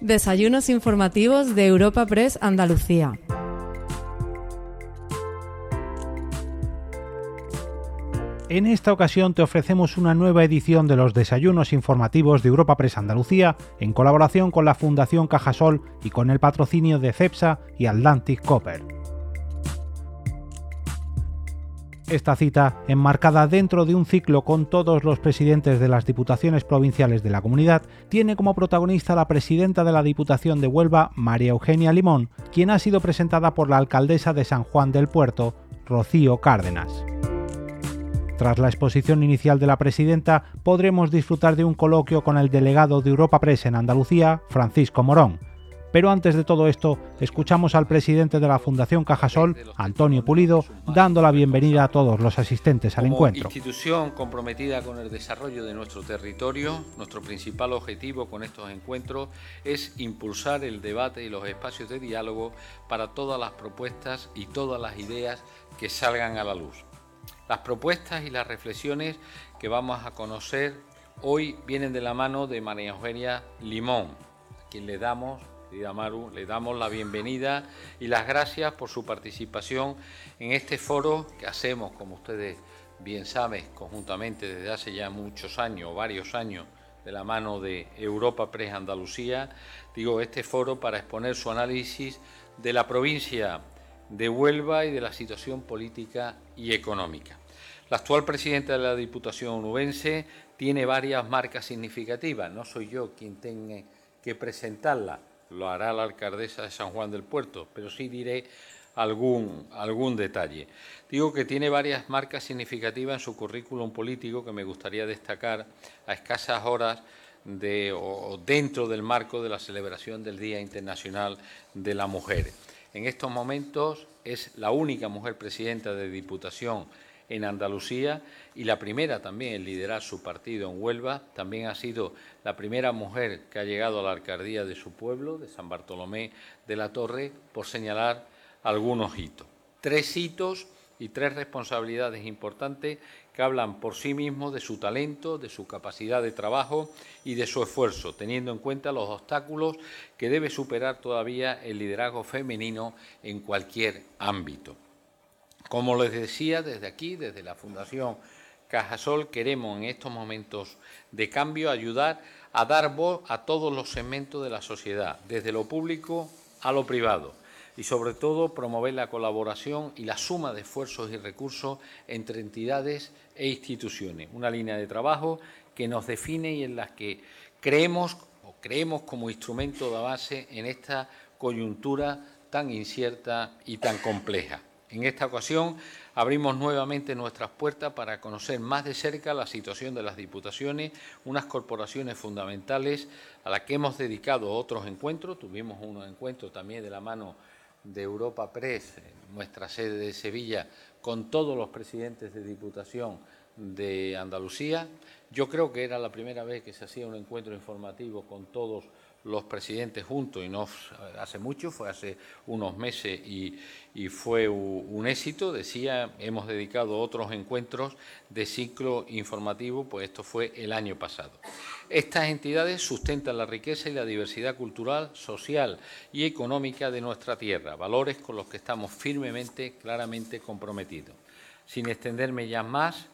Desayunos informativos de Europa Press Andalucía. En esta ocasión te ofrecemos una nueva edición de los desayunos informativos de Europa Press Andalucía en colaboración con la Fundación Cajasol y con el patrocinio de CEPSA y Atlantic Copper. Esta cita, enmarcada dentro de un ciclo con todos los presidentes de las diputaciones provinciales de la comunidad, tiene como protagonista la presidenta de la Diputación de Huelva, María Eugenia Limón, quien ha sido presentada por la alcaldesa de San Juan del Puerto, Rocío Cárdenas. Tras la exposición inicial de la presidenta, podremos disfrutar de un coloquio con el delegado de Europa Press en Andalucía, Francisco Morón. Pero antes de todo esto, escuchamos al presidente de la Fundación Cajasol, Antonio Pulido, dando la bienvenida a todos los asistentes al Como encuentro. institución comprometida con el desarrollo de nuestro territorio, nuestro principal objetivo con estos encuentros es impulsar el debate y los espacios de diálogo para todas las propuestas y todas las ideas que salgan a la luz. Las propuestas y las reflexiones que vamos a conocer hoy vienen de la mano de María Eugenia Limón, a quien le damos, querida Maru, le damos la bienvenida y las gracias por su participación en este foro que hacemos, como ustedes bien saben, conjuntamente desde hace ya muchos años, varios años, de la mano de Europa Press Andalucía, digo, este foro para exponer su análisis de la provincia de Huelva y de la situación política y económica. La actual presidenta de la Diputación onubense tiene varias marcas significativas. No soy yo quien tenga que presentarla, lo hará la alcaldesa de San Juan del Puerto, pero sí diré algún, algún detalle. Digo que tiene varias marcas significativas en su currículum político que me gustaría destacar a escasas horas de, o dentro del marco de la celebración del Día Internacional de la Mujer. En estos momentos es la única mujer presidenta de Diputación en Andalucía y la primera también en liderar su partido en Huelva. También ha sido la primera mujer que ha llegado a la alcaldía de su pueblo, de San Bartolomé de la Torre, por señalar algunos hitos. Tres hitos y tres responsabilidades importantes que hablan por sí mismos de su talento, de su capacidad de trabajo y de su esfuerzo, teniendo en cuenta los obstáculos que debe superar todavía el liderazgo femenino en cualquier ámbito. Como les decía, desde aquí, desde la Fundación Cajasol, queremos en estos momentos de cambio ayudar a dar voz a todos los segmentos de la sociedad, desde lo público a lo privado y sobre todo promover la colaboración y la suma de esfuerzos y recursos entre entidades e instituciones. Una línea de trabajo que nos define y en la que creemos o creemos como instrumento de base en esta coyuntura tan incierta y tan compleja. En esta ocasión abrimos nuevamente nuestras puertas para conocer más de cerca la situación de las diputaciones, unas corporaciones fundamentales a las que hemos dedicado otros encuentros. Tuvimos un encuentro también de la mano de Europa Press, nuestra sede de Sevilla, con todos los presidentes de Diputación de Andalucía. Yo creo que era la primera vez que se hacía un encuentro informativo con todos los presidentes juntos y no hace mucho, fue hace unos meses y, y, fue un éxito. Decía, hemos dedicado otros encuentros de ciclo informativo, pues esto fue el año pasado. Estas entidades sustentan la riqueza y la diversidad cultural, social y económica de nuestra tierra, valores con los que estamos firmemente, claramente comprometidos. Sin extenderme ya más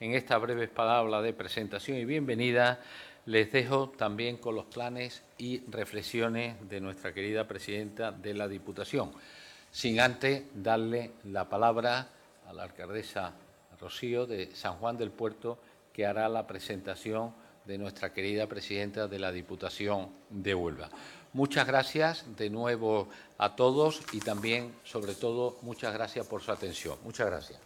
en esta breve palabra de presentación y bienvenida, les dejo también con los planes y reflexiones de nuestra querida presidenta de la Diputación, sin antes darle la palabra a la alcaldesa Rocío de San Juan del Puerto, que hará la presentación de nuestra querida presidenta de la Diputación de Huelva. Muchas gracias de nuevo a todos y también, sobre todo, muchas gracias por su atención. Muchas gracias.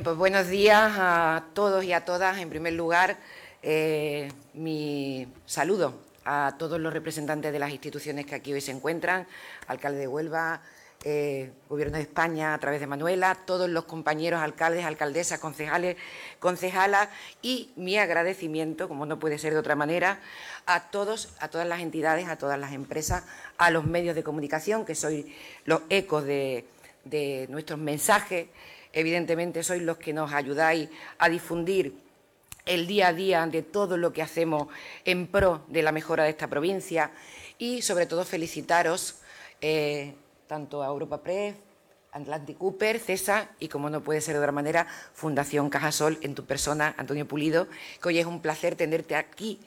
Pues buenos días a todos y a todas. En primer lugar, eh, mi saludo a todos los representantes de las instituciones que aquí hoy se encuentran, alcalde de Huelva, eh, Gobierno de España a través de Manuela, todos los compañeros alcaldes, alcaldesas, concejales, concejalas y mi agradecimiento, como no puede ser de otra manera, a todos, a todas las entidades, a todas las empresas, a los medios de comunicación, que soy los ecos de de nuestros mensajes. Evidentemente sois los que nos ayudáis a difundir el día a día de todo lo que hacemos en pro de la mejora de esta provincia. Y sobre todo felicitaros eh, tanto a Europa Press, Atlantic Cooper, CESA y, como no puede ser de otra manera, Fundación Cajasol en tu persona, Antonio Pulido, que hoy es un placer tenerte aquí.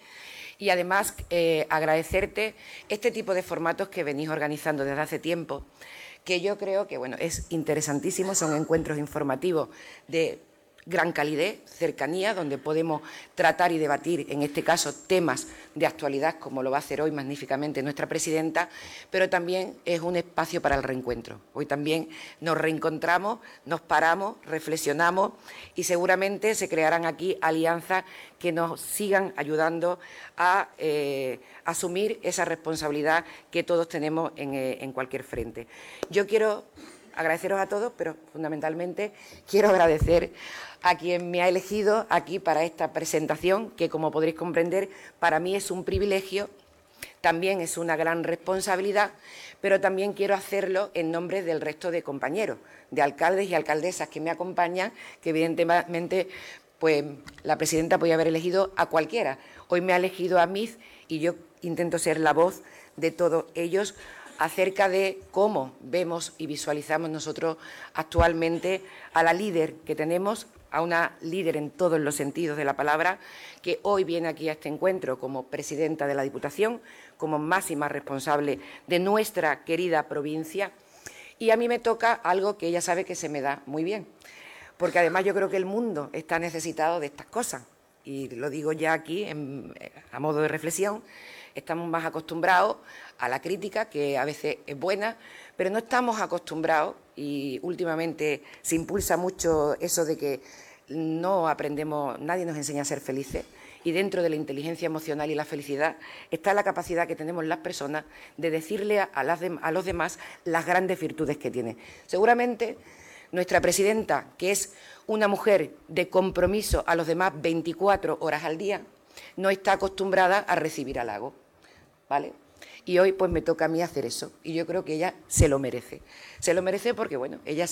Y además eh, agradecerte este tipo de formatos que venís organizando desde hace tiempo, que yo creo que bueno, es interesantísimo, son encuentros informativos de gran calidez, cercanía, donde podemos tratar y debatir, en este caso, temas de actualidad, como lo va a hacer hoy magníficamente nuestra presidenta, pero también es un espacio para el reencuentro. Hoy también nos reencontramos, nos paramos, reflexionamos y seguramente se crearán aquí alianzas que nos sigan ayudando a eh, asumir esa responsabilidad que todos tenemos en, eh, en cualquier frente. Yo quiero agradeceros a todos, pero fundamentalmente quiero agradecer a quien me ha elegido aquí para esta presentación, que como podréis comprender, para mí es un privilegio, también es una gran responsabilidad, pero también quiero hacerlo en nombre del resto de compañeros, de alcaldes y alcaldesas que me acompañan, que evidentemente pues la presidenta podía haber elegido a cualquiera. Hoy me ha elegido a mí y yo intento ser la voz de todos ellos acerca de cómo vemos y visualizamos nosotros actualmente a la líder que tenemos, a una líder en todos los sentidos de la palabra, que hoy viene aquí a este encuentro como presidenta de la Diputación, como máxima responsable de nuestra querida provincia. Y a mí me toca algo que ella sabe que se me da muy bien, porque además yo creo que el mundo está necesitado de estas cosas. Y lo digo ya aquí a modo de reflexión, estamos más acostumbrados a la crítica, que a veces es buena, pero no estamos acostumbrados, y últimamente se impulsa mucho eso de que no aprendemos, nadie nos enseña a ser felices, y dentro de la inteligencia emocional y la felicidad está la capacidad que tenemos las personas de decirle a, los demás las grandes virtudes que tienen. Seguramente nuestra presidenta, que es una mujer de compromiso a los demás 24 horas al día, no está acostumbrada a recibir halagos. ¿vale? Y hoy pues me toca a mí hacer eso. Y yo creo que ella se lo merece. Se lo merece porque, bueno, ella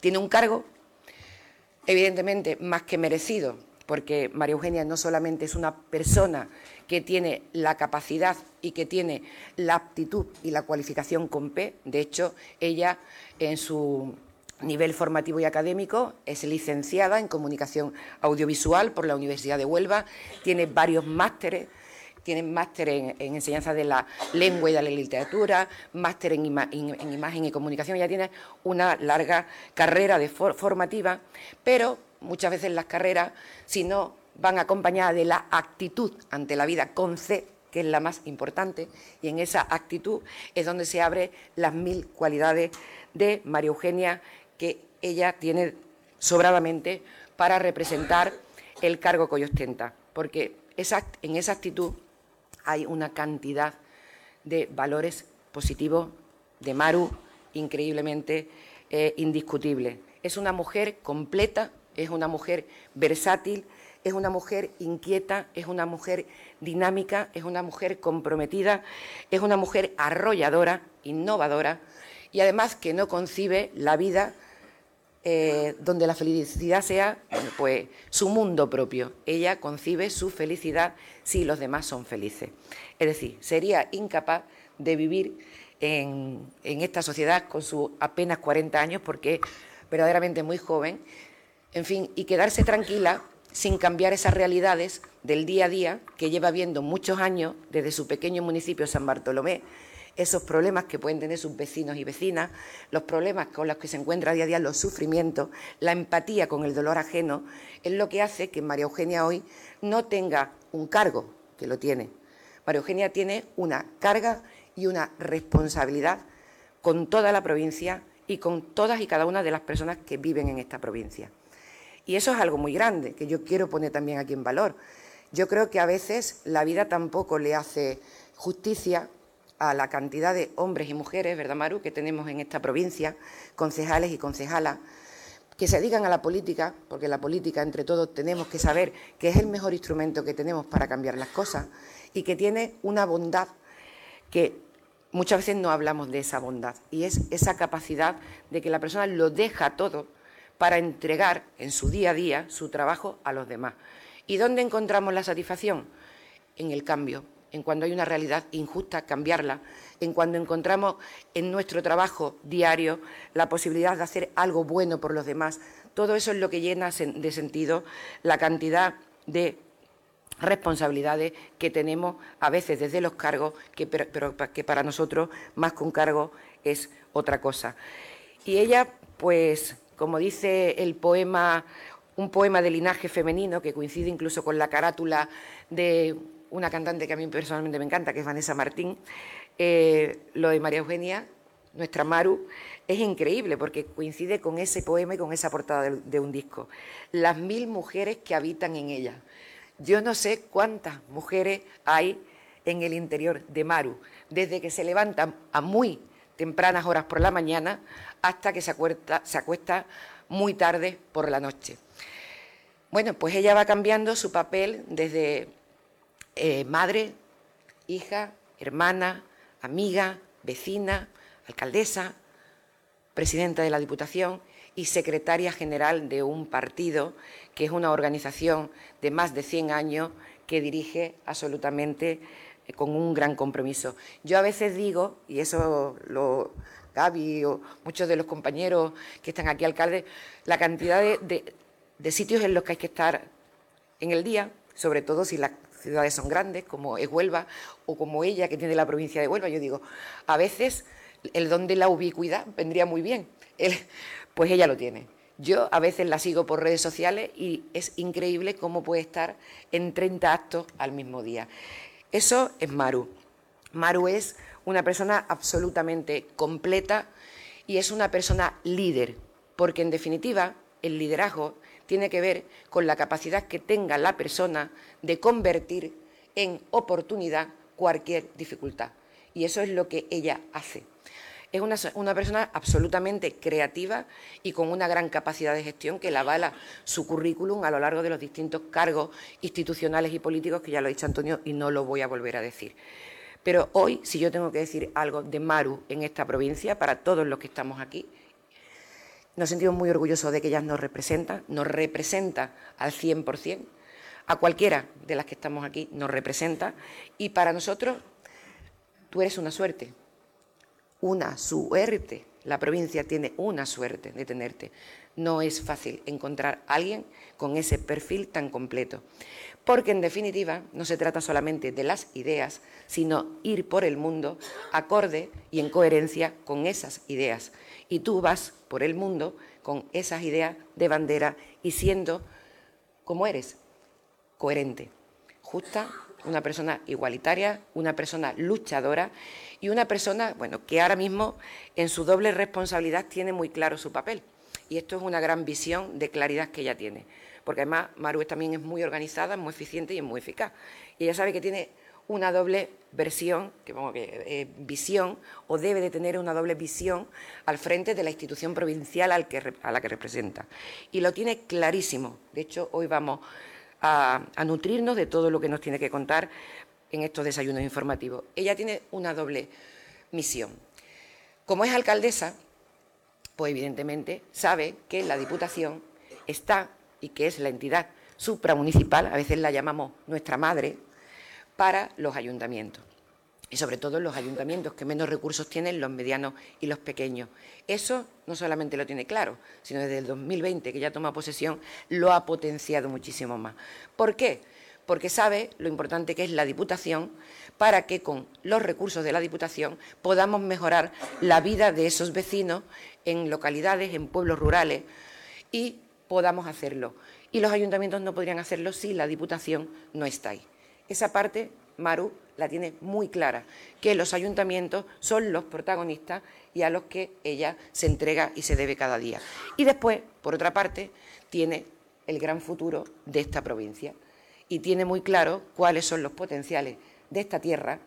tiene un cargo evidentemente más que merecido, porque María Eugenia no solamente es una persona que tiene la capacidad y que tiene la aptitud y la cualificación con P, de hecho, ella en su nivel formativo y académico es licenciada en comunicación audiovisual por la Universidad de Huelva, tiene varios másteres tiene máster en, enseñanza de la lengua y de la literatura, máster en, imagen y comunicación, ya tiene una larga carrera de formativa, pero muchas veces las carreras, si no van acompañadas de la actitud ante la vida con C, que es la más importante, y en esa actitud es donde se abren las mil cualidades de María Eugenia que ella tiene sobradamente para representar el cargo que hoy ostenta, porque en esa actitud hay una cantidad de valores positivos de Maru increíblemente eh, indiscutible. Es una mujer completa, es una mujer versátil, es una mujer inquieta, es una mujer dinámica, es una mujer comprometida, es una mujer arrolladora, innovadora y además que no concibe la vida eh, donde la felicidad sea pues, su mundo propio. Ella concibe su felicidad si los demás son felices. Es decir, sería incapaz de vivir en, esta sociedad con sus apenas 40 años porque es verdaderamente muy joven, en fin, y quedarse tranquila sin cambiar esas realidades del día a día que lleva viendo muchos años desde su pequeño municipio San Bartolomé, esos problemas que pueden tener sus vecinos y vecinas, los problemas con los que se encuentra día a día, los sufrimientos, la empatía con el dolor ajeno, es lo que hace que María Eugenia hoy no tenga un cargo, que lo tiene. María Eugenia tiene una carga y una responsabilidad con toda la provincia y con todas y cada una de las personas que viven en esta provincia. Y eso es algo muy grande, que yo quiero poner también aquí en valor. Yo creo que a veces la vida tampoco le hace justicia a la cantidad de hombres y mujeres, ¿verdad, Maru?, que tenemos en esta provincia, concejales y concejalas, que se dedican a la política, porque la política entre todos tenemos que saber que es el mejor instrumento que tenemos para cambiar las cosas y que tiene una bondad que muchas veces no hablamos de esa bondad y es esa capacidad de que la persona lo deja todo para entregar en su día a día su trabajo a los demás. ¿Y dónde encontramos la satisfacción? En el cambio, en cuando hay una realidad injusta, cambiarla, en cuando encontramos en nuestro trabajo diario la posibilidad de hacer algo bueno por los demás. Todo eso es lo que llena de sentido la cantidad de responsabilidades que tenemos a veces desde los cargos, que, pero, que para nosotros más que un cargo es otra cosa. Y ella, pues, como dice el poema, un poema de linaje femenino que coincide incluso con la carátula de una cantante que a mí personalmente me encanta, que es Vanessa Martín, eh, lo de María Eugenia, nuestra Maru, es increíble porque coincide con ese poema y con esa portada de un disco. Las mil mujeres que habitan en ella. Yo no sé cuántas mujeres hay en el interior de Maru, desde que se levanta a muy tempranas horas por la mañana hasta que se acuesta, muy tarde por la noche. Bueno, pues ella va cambiando su papel desde eh, madre, hija, hermana, amiga, vecina, alcaldesa, presidenta de la Diputación y secretaria general de un partido que es una organización de más de 100 años que dirige absolutamente eh, con un gran compromiso. Yo a veces digo, y eso lo Gaby o muchos de los compañeros que están aquí alcaldes, la cantidad de, sitios en los que hay que estar en el día, sobre todo si las ciudades son grandes, como es Huelva, o como ella, que tiene la provincia de Huelva. Yo digo, a veces el don de la ubicuidad vendría muy bien. pues ella lo tiene. Yo a veces la sigo por redes sociales y es increíble cómo puede estar en 30 actos al mismo día. Eso es Maru. Maru es una persona absolutamente completa y es una persona líder, porque en definitiva el liderazgo tiene que ver con la capacidad que tenga la persona de convertir en oportunidad cualquier dificultad. Y eso es lo que ella hace es una, persona absolutamente creativa y con una gran capacidad de gestión que la avala su currículum a lo largo de los distintos cargos institucionales y políticos que ya lo ha dicho Antonio y no lo voy a volver a decir. Pero hoy, si yo tengo que decir algo de Maru en esta provincia, para todos los que estamos aquí, nos sentimos muy orgullosos de que ella nos representa, nos representa al 100%, a cualquiera de las que estamos aquí nos representa, y para nosotros tú eres una suerte, una suerte. La provincia tiene una suerte de tenerte. No es fácil encontrar a alguien con ese perfil tan completo. Porque en definitiva no se trata solamente de las ideas, sino ir por el mundo acorde y en coherencia con esas ideas. Y tú vas por el mundo con esas ideas de bandera y siendo como eres, coherente, justa, una persona igualitaria, una persona luchadora y una persona, bueno, que ahora mismo en su doble responsabilidad tiene muy claro su papel. Y esto es una gran visión de claridad que ella tiene. Porque además Maru también es muy organizada, muy eficiente y es muy eficaz. Y ella sabe que tiene una doble versión, que, que eh, visión, o debe de tener una doble visión al frente de la institución provincial a la que representa. Y lo tiene clarísimo. De hecho, hoy vamos a, nutrirnos de todo lo que nos tiene que contar en estos desayunos informativos. Ella tiene una doble misión. Como es alcaldesa, pues evidentemente sabe que la Diputación está y que es la entidad supramunicipal, a veces la llamamos nuestra madre, para los ayuntamientos y sobre todo los ayuntamientos que menos recursos tienen, los medianos y los pequeños. Eso no solamente lo tiene claro, sino desde el 2020, que ya toma posesión, lo ha potenciado muchísimo más. ¿Por qué? Porque sabe lo importante que es la Diputación para que con los recursos de la Diputación podamos mejorar la vida de esos vecinos en localidades, en pueblos rurales y podamos hacerlo. Y los ayuntamientos no podrían hacerlo si la Diputación no está ahí. Esa parte Maru la tiene muy clara, que los ayuntamientos son los protagonistas y a los que ella se entrega y se debe cada día. Y después, por otra parte, tiene el gran futuro de esta provincia y tiene muy claro cuáles son los potenciales de esta tierra,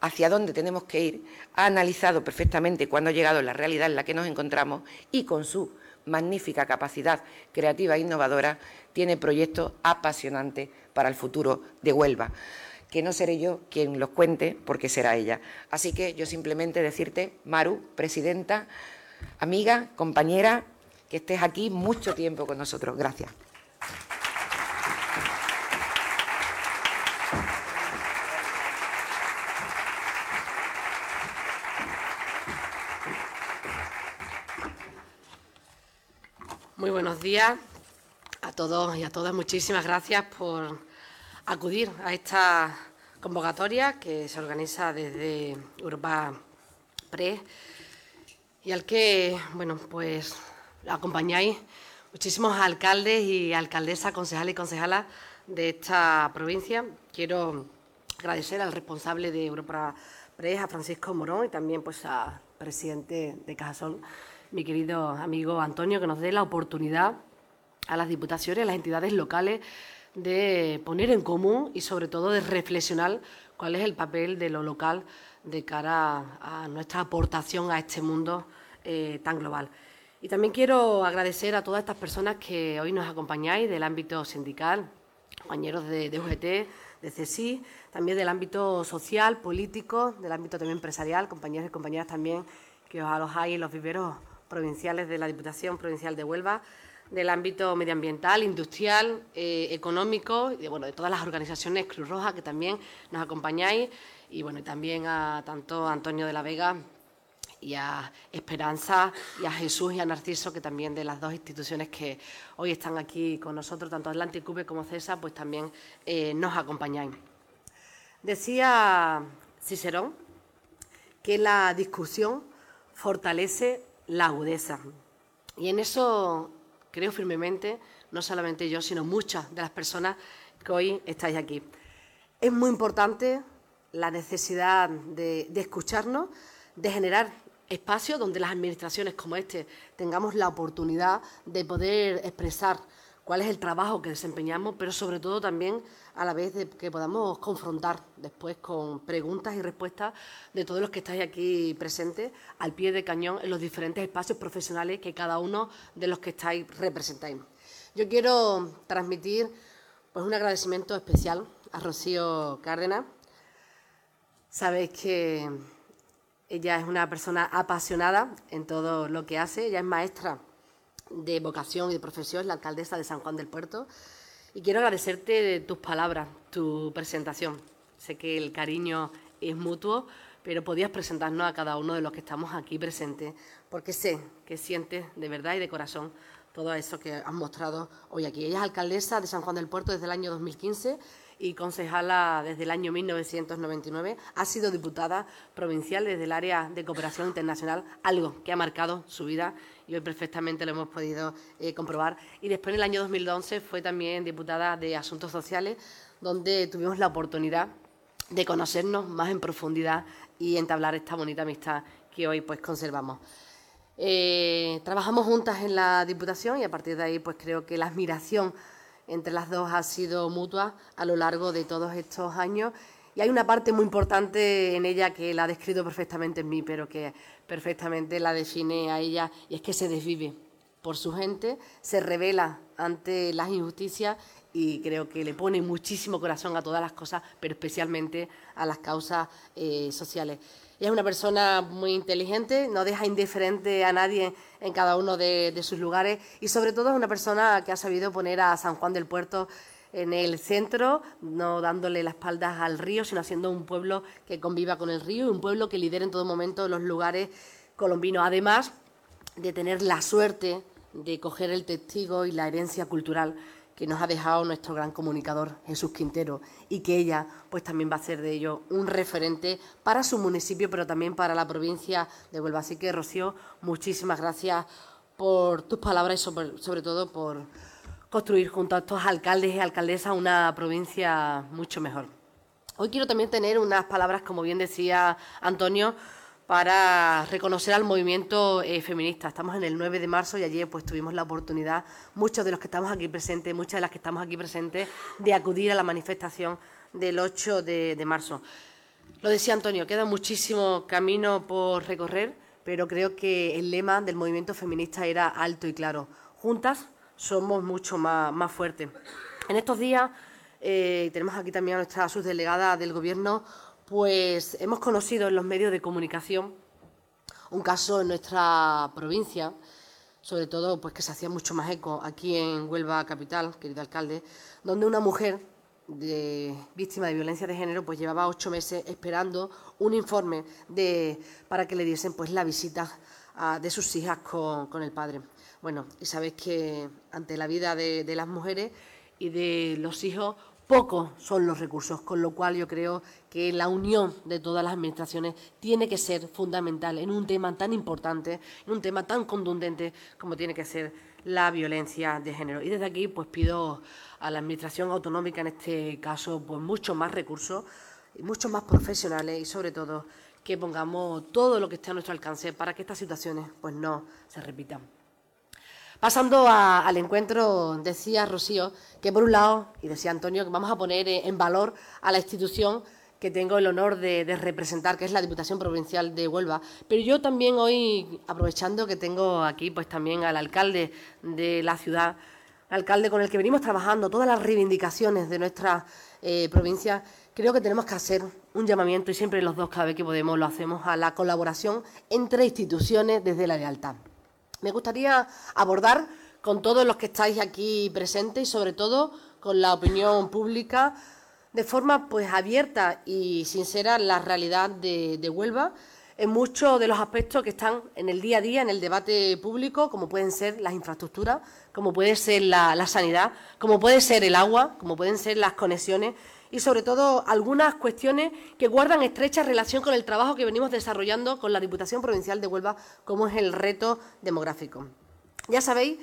hacia dónde tenemos que ir, ha analizado perfectamente cuándo ha llegado la realidad en la que nos encontramos y con su magnífica capacidad creativa e innovadora tiene proyectos apasionantes para el futuro de Huelva que no seré yo quien los cuente, porque será ella. Así que yo simplemente decirte, Maru, presidenta, amiga, compañera, que estés aquí mucho tiempo con nosotros. Gracias. Muy buenos días a todos y a todas. Muchísimas gracias por acudir a esta convocatoria que se organiza desde Europa Press y al que, bueno, pues acompañáis muchísimos alcaldes y alcaldesas, concejales y concejalas de esta provincia. Quiero agradecer al responsable de Europa Press, a Francisco Morón, y también pues al presidente de Cajasol, mi querido amigo Antonio, que nos dé la oportunidad a las diputaciones, a las entidades locales, de poner en común y sobre todo de reflexionar cuál es el papel de lo local de cara a, nuestra aportación a este mundo eh, tan global. Y también quiero agradecer a todas estas personas que hoy nos acompañáis del ámbito sindical, compañeros de, de UGT, de CESI, también del ámbito social, político, del ámbito también empresarial, compañeros y compañeras también que os alojáis en los viveros provinciales de la Diputación Provincial de Huelva, del ámbito medioambiental, industrial, eh, económico, y de, bueno, de todas las organizaciones Cruz Roja que también nos acompañáis, y bueno, también a tanto Antonio de la Vega y a Esperanza y a Jesús y a Narciso, que también de las dos instituciones que hoy están aquí con nosotros, tanto Atlantic Cube como CESA, pues también eh, nos acompañáis. Decía Cicerón que la discusión fortalece la agudeza. Y en eso creo firmemente, no solamente yo, sino muchas de las personas que hoy estáis aquí. Es muy importante la necesidad de, de escucharnos, de generar espacios donde las administraciones como este tengamos la oportunidad de poder expresar cuál es el trabajo que desempeñamos, pero sobre todo también a la vez de que podamos confrontar después con preguntas y respuestas de todos los que estáis aquí presentes al pie de cañón en los diferentes espacios profesionales que cada uno de los que estáis representáis. Yo quiero transmitir pues, un agradecimiento especial a Rocío Cárdenas. Sabéis que ella es una persona apasionada en todo lo que hace, ella es maestra de vocación y de profesión, la alcaldesa de San Juan del Puerto. Y quiero agradecerte tus palabras, tu presentación. Sé que el cariño es mutuo, pero podías presentarnos a cada uno de los que estamos aquí presentes, porque sé que sientes de verdad y de corazón todo eso que has mostrado hoy aquí. Ella es alcaldesa de San Juan del Puerto desde el año 2015 y concejala desde el año 1999. Ha sido diputada provincial desde el área de cooperación internacional, algo que ha marcado su vida y hoy perfectamente lo hemos podido eh, comprobar. Y después en el año 2011 fue también diputada de Asuntos Sociales, donde tuvimos la oportunidad de conocernos más en profundidad y entablar esta bonita amistad que hoy pues conservamos. Eh, trabajamos juntas en la Diputación y a partir de ahí pues creo que la admiración entre las dos ha sido mutua a lo largo de todos estos años. Y hay una parte muy importante en ella que la ha descrito perfectamente en mí, pero que perfectamente la define a ella, y es que se desvive por su gente, se revela ante las injusticias y creo que le pone muchísimo corazón a todas las cosas, pero especialmente a las causas eh, sociales. Ella es una persona muy inteligente, no deja indiferente a nadie en cada uno de, sus lugares y sobre todo es una persona que ha sabido poner a San Juan del Puerto en el centro, no dándole las espaldas al río, sino haciendo un pueblo que conviva con el río y un pueblo que lidere en todo momento los lugares colombinos. Además de tener la suerte de coger el testigo y la herencia cultural que nos ha dejado nuestro gran comunicador Jesús Quintero y que ella pues también va a ser de ello un referente para su municipio pero también para la provincia de Huelva. Así que Rocío, muchísimas gracias por tus palabras y sobre, sobre todo por construir junto a estos alcaldes y alcaldesas una provincia mucho mejor. Hoy quiero también tener unas palabras, como bien decía Antonio, para reconocer al movimiento eh, feminista. Estamos en el 9 de marzo y ayer pues tuvimos la oportunidad, muchos de los que estamos aquí presentes, muchas de las que estamos aquí presentes, de acudir a la manifestación del 8 de, de marzo. Lo decía Antonio, queda muchísimo camino por recorrer, pero creo que el lema del movimiento feminista era alto y claro. Juntas somos mucho más, más fuertes. En estos días eh, tenemos aquí también a nuestra subdelegada del Gobierno, pues hemos conocido en los medios de comunicación un caso en nuestra provincia, sobre todo pues que se hacía mucho más eco aquí en Huelva capital, querido alcalde, donde una mujer víctima de violencia de género pues llevaba ocho meses esperando un informe de, para que le diesen pues la visita de sus hijas con, el padre. Bueno, y sabéis que ante la vida de las mujeres y de los hijos pocos son los recursos, con lo cual yo creo que la unión de todas las administraciones tiene que ser fundamental en un tema tan importante, en un tema tan contundente como tiene que ser la violencia de género. Y desde aquí pues pido a la administración autonómica en este caso pues muchos más recursos, muchos más profesionales y sobre todo que pongamos todo lo que esté a nuestro alcance para que estas situaciones pues no se repitan. Pasando al encuentro, decía Rocío que por un lado, y decía Antonio, que vamos a poner en valor a la institución que tengo el honor de, representar, que es la Diputación Provincial de Huelva. Pero yo también hoy, aprovechando que tengo aquí pues también al alcalde de la ciudad, alcalde con el que venimos trabajando todas las reivindicaciones de nuestra eh, provincia, creo que tenemos que hacer un llamamiento, y siempre los dos cada vez que podemos lo hacemos, a la colaboración entre instituciones desde la lealtad. Me gustaría abordar con todos los que estáis aquí presentes y sobre todo con la opinión pública de forma pues abierta y sincera la realidad de, Huelva en muchos de los aspectos que están en el día a día, en el debate público, como pueden ser las infraestructuras, como puede ser la sanidad, como puede ser el agua, como pueden ser las conexiones y sobre todo algunas cuestiones que guardan estrecha relación con el trabajo que venimos desarrollando con la Diputación Provincial de Huelva, como es el reto demográfico. Ya sabéis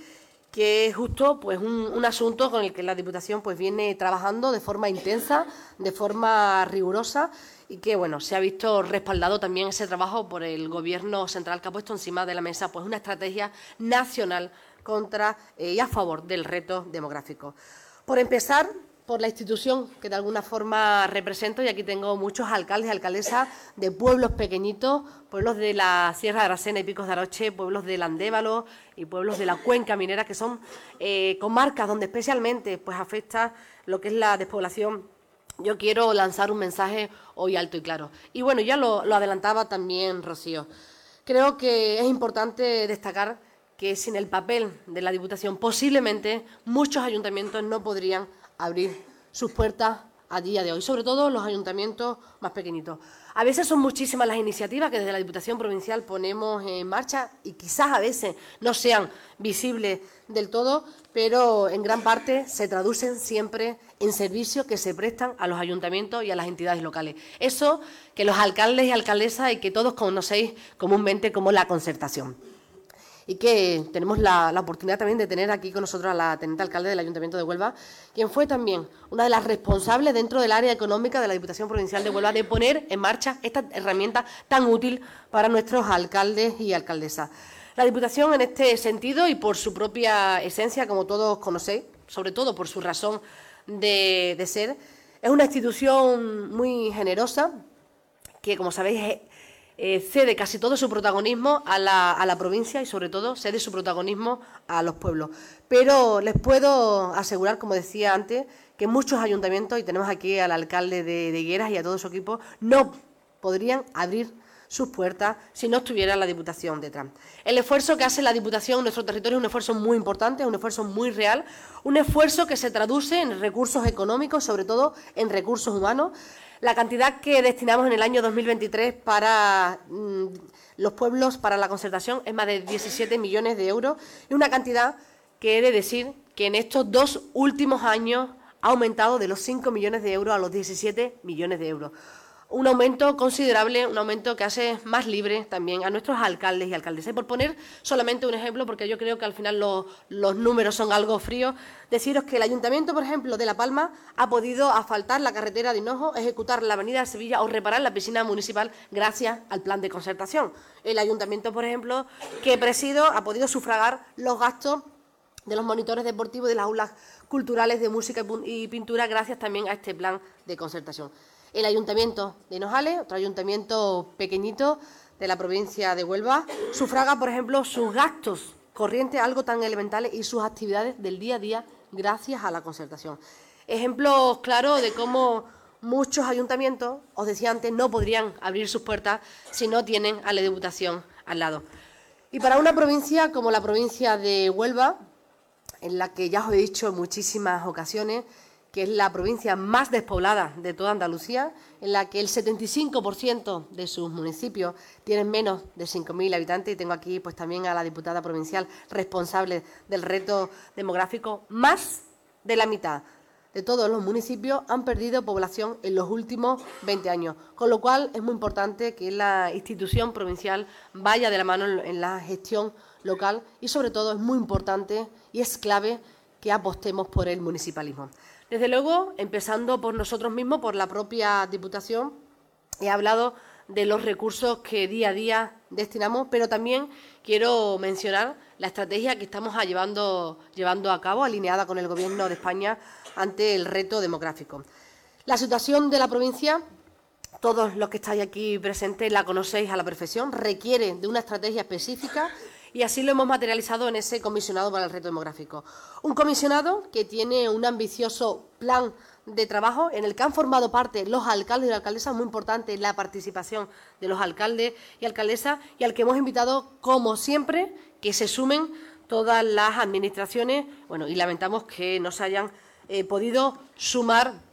que es justo pues un, asunto con el que la Diputación pues viene trabajando de forma intensa, de forma rigurosa y que bueno se ha visto respaldado también ese trabajo por el Gobierno central que ha puesto encima de la mesa pues una estrategia nacional contra eh, y a favor del reto demográfico. Por empezar, por la institución que de alguna forma represento y aquí tengo muchos alcaldes y alcaldesas de pueblos pequeñitos, pueblos de la Sierra de Aracena y Picos de Aroche, pueblos del Andévalo y pueblos de la cuenca minera, que son eh, comarcas donde especialmente pues, afecta lo que es la despoblación. Yo quiero lanzar un mensaje hoy alto y claro. Y bueno, ya lo, lo adelantaba también Rocío. Creo que es importante destacar que sin el papel de la Diputación posiblemente muchos ayuntamientos no podrían abrir sus puertas a día de hoy, sobre todo los ayuntamientos más pequeñitos. A veces son muchísimas las iniciativas que desde la Diputación Provincial ponemos en marcha y quizás a veces no sean visibles del todo, pero en gran parte se traducen siempre en servicios que se prestan a los ayuntamientos y a las entidades locales. Eso que los alcaldes y alcaldesas y que todos conocéis comúnmente como la concertación y que tenemos la, oportunidad también de tener aquí con nosotros a la teniente alcalde del Ayuntamiento de Huelva, quien fue también una de las responsables dentro del área económica de la Diputación Provincial de Huelva de poner en marcha esta herramienta tan útil para nuestros alcaldes y alcaldesas. La Diputación, en este sentido y por su propia esencia, como todos conocéis, sobre todo por su razón de, de ser, es una institución muy generosa que, como sabéis, eh, cede casi todo su protagonismo a la, provincia y sobre todo cede su protagonismo a los pueblos. Pero les puedo asegurar, como decía antes, que muchos ayuntamientos, y tenemos aquí al alcalde de, de Higueras y a todo su equipo, no podrían abrir sus puertas si no estuviera la Diputación detrás. El esfuerzo que hace la Diputación en nuestro territorio es un esfuerzo muy importante, es un esfuerzo muy real, un esfuerzo que se traduce en recursos económicos, sobre todo en recursos humanos. La cantidad que destinamos en el año 2023 para mm, los pueblos, para la concertación, es más de 17 millones de euros y una cantidad que he de decir que en estos dos últimos años ha aumentado de los 5 millones de euros a los 17 millones de euros un aumento considerable, un aumento que hace más libre también a nuestros alcaldes y alcaldesas. Y por poner solamente un ejemplo, porque yo creo que al final los, números son algo fríos, deciros que el Ayuntamiento, por ejemplo, de La Palma ha podido asfaltar la carretera de Hinojo, ejecutar la avenida de Sevilla o reparar la piscina municipal gracias al plan de concertación. El Ayuntamiento, por ejemplo, que presido, ha podido sufragar los gastos de los monitores deportivos de las aulas culturales de música y pintura gracias también a este plan de concertación el Ayuntamiento de Nojales, otro ayuntamiento pequeñito de la provincia de Huelva, sufraga, por ejemplo, sus gastos corrientes, algo tan elementales, y sus actividades del día a día gracias a la concertación. ejemplos claros de cómo muchos ayuntamientos, os decía antes, no podrían abrir sus puertas si no tienen a la Diputación al lado. Y para una provincia como la provincia de Huelva, en la que ya os he dicho en muchísimas ocasiones, que es la provincia más despoblada de toda Andalucía, en la que el 75% de sus municipios tienen menos de 5.000 habitantes, y tengo aquí pues también a la diputada provincial responsable del reto demográfico, más de la mitad de todos los municipios han perdido población en los últimos 20 años, con lo cual es muy importante que la institución provincial vaya de la mano en la gestión local. Y sobre todo es muy importante y es clave que apostemos por el municipalismo. Desde luego, empezando por nosotros mismos, por la propia Diputación, he hablado de los recursos que día a día destinamos, pero también quiero mencionar la estrategia que estamos llevando, llevando a cabo, alineada con el Gobierno de España ante el reto demográfico. La situación de la provincia, todos los que estáis aquí presentes la conocéis a la perfección, requiere de una estrategia específica y así lo hemos materializado en ese comisionado para el reto demográfico. Un comisionado que tiene un ambicioso plan de trabajo en el que han formado parte los alcaldes y alcaldesas, muy importante la participación de los alcaldes y alcaldesas, y al que hemos invitado, como siempre, que se sumen todas las administraciones, bueno, y lamentamos que no se hayan eh, podido sumar